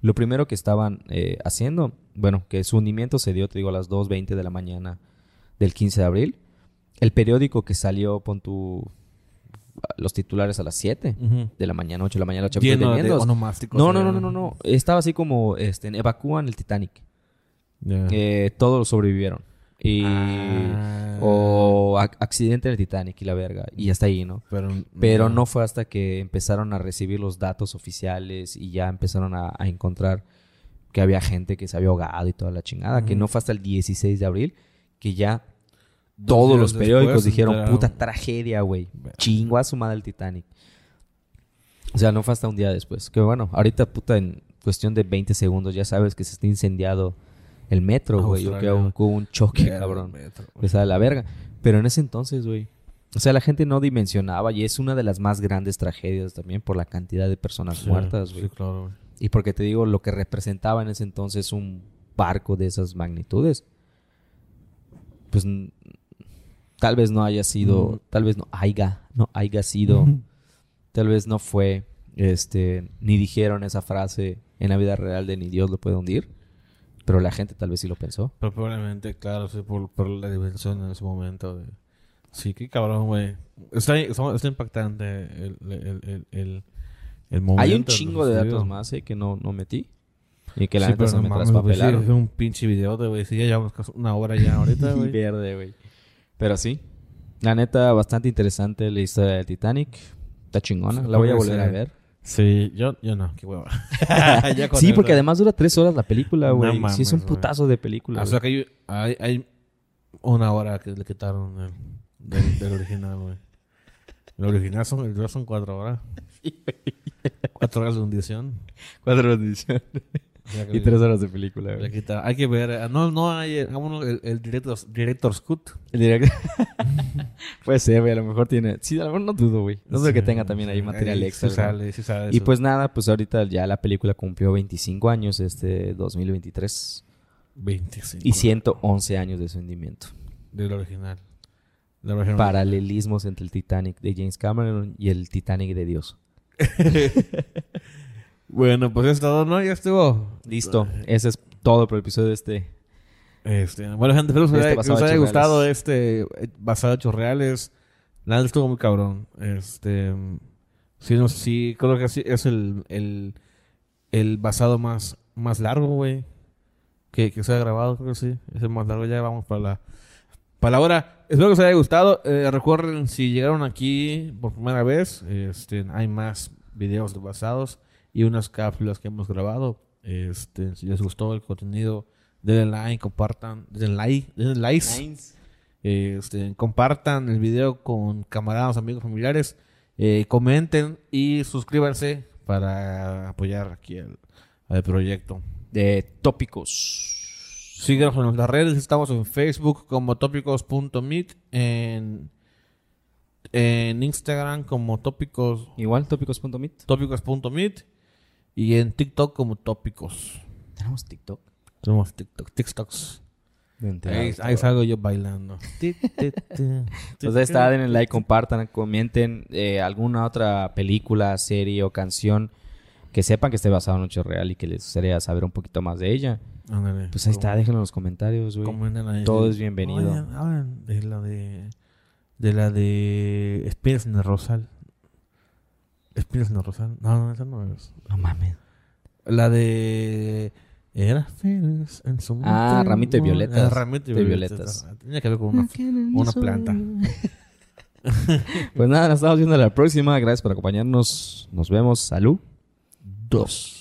lo primero que estaban eh, haciendo, bueno, que su hundimiento se dio, te digo, a las 2.20 de la mañana del 15 de abril. El periódico que salió, pon tu los titulares a las 7 de la mañana, 8 de la mañana, 8 Lleno de no, no, no, no, no, no. Estaba así como, este, evacúan el Titanic. Eh, todos sobrevivieron. Y, ah. O accidente del Titanic y la verga. Y hasta ahí, ¿no? Pero, no. fue hasta que empezaron a recibir los datos oficiales y ya empezaron a, encontrar que había gente que se había ahogado y toda la chingada. Que no fue hasta el 16 de abril que ya todos los periódicos dijeron, puta tragedia, güey. Chingo a su madre el Titanic. O sea, no fue hasta un día después. Que bueno, ahorita, puta, en cuestión de 20 segundos ya sabes que se está incendiado el metro, güey. Yo que hubo un choque, cabrón. Esa de la verga. Pero en ese entonces, güey. O sea, la gente no dimensionaba y es una de las más grandes tragedias también por la cantidad de personas muertas, güey. Sí, claro, güey. Y porque te digo, lo que representaba en ese entonces un barco de esas magnitudes, pues tal vez no haya sido, tal vez no haya, no haya sido, tal vez no fue, este, ni dijeron esa frase en la vida real de ni Dios lo puede hundir. Pero la gente tal vez sí lo pensó. Pero probablemente, claro, sí, por, por la dimensión en ese momento. Sí, qué cabrón, güey. Está, está, impactante el, el, el, el, momento. Hay un chingo de datos más eh, que no, no metí. Y que la sí, neta se no me traspapelaron. Sí, un pinche video de, güey. Sí, ya llevamos una hora ya ahorita, güey. Verde, güey. Pero sí. La neta, bastante interesante la historia del Titanic. Está chingona. La voy a volver a ver. Sí, yo, yo no, qué hueva. sí, porque además dura tres horas la película, güey. sí, es un putazo de película. O sea que hay, hay, una hora que le quitaron del, del, original, güey. El original son, son cuatro horas. cuatro horas de hundición. Cuatro horas de hundición y tres horas de película, güey. Hay que ver. Eh, no, no hay. Eh, el, el director, director's cut. El director. Puede ser, güey. A lo mejor tiene. Sí, a lo mejor no dudo, güey. No sé que tenga también ahí material extra. Sí sale, sí sale y pues nada, pues ahorita ya la película cumplió 25 años, este 2023. 25. Y 111 años de su hundimiento. Del original. Paralelismos entre el Titanic de James Cameron y el Titanic de Dios. bueno, pues es todo, ¿no? Ya estuvo. Listo. Ese es todo por el episodio de este. Este, bueno, gente, espero que, este os haya gustado este eh, basado en hechos reales. Nada, estuvo muy cabrón. Este. Sí, no, sí, creo que es el, el, el basado más, más largo, güey. Que, que se ha grabado, creo que sí. Es el más largo. Ya vamos para la, para la hora. Espero que os haya gustado. Eh, recuerden, si llegaron aquí por primera vez, este, hay más videos de basados y unas cápsulas que hemos grabado. Este, si les gustó el contenido, denle like, compartan, denle like, denle likes. Este, compartan el video con camaradas, amigos, familiares. Eh, comenten y suscríbanse para apoyar aquí al, proyecto. De tópicos. Síganos en nuestras redes. Estamos en Facebook como tópicos.meet. En, en Instagram como tópicos. Igual, tópicos.meet. Tópicos.meet. Y en TikTok como tópicos. ¿Tenemos TikTok? Tenemos TikTok. TikToks. Ahí, ahí, salgo yo bailando. Pues ahí está, denle like, compartan, comenten eh, alguna otra película, serie o canción que sepan que esté basada en un hecho real y que les gustaría saber un poquito más de ella. Pues ahí está, déjenlo en los comentarios, güey. Todo es bienvenido. hablan de la de... De la de... En el Rosal. Espinas en el Rosal. No, no, esa no es. No mames. La de... Era feliz en su Ah, ramito de violetas. ramito de violetas. Tenía que ver con una, una planta. pues nada, nos estamos viendo la próxima. Gracias por acompañarnos. Nos vemos. Salud. Dos.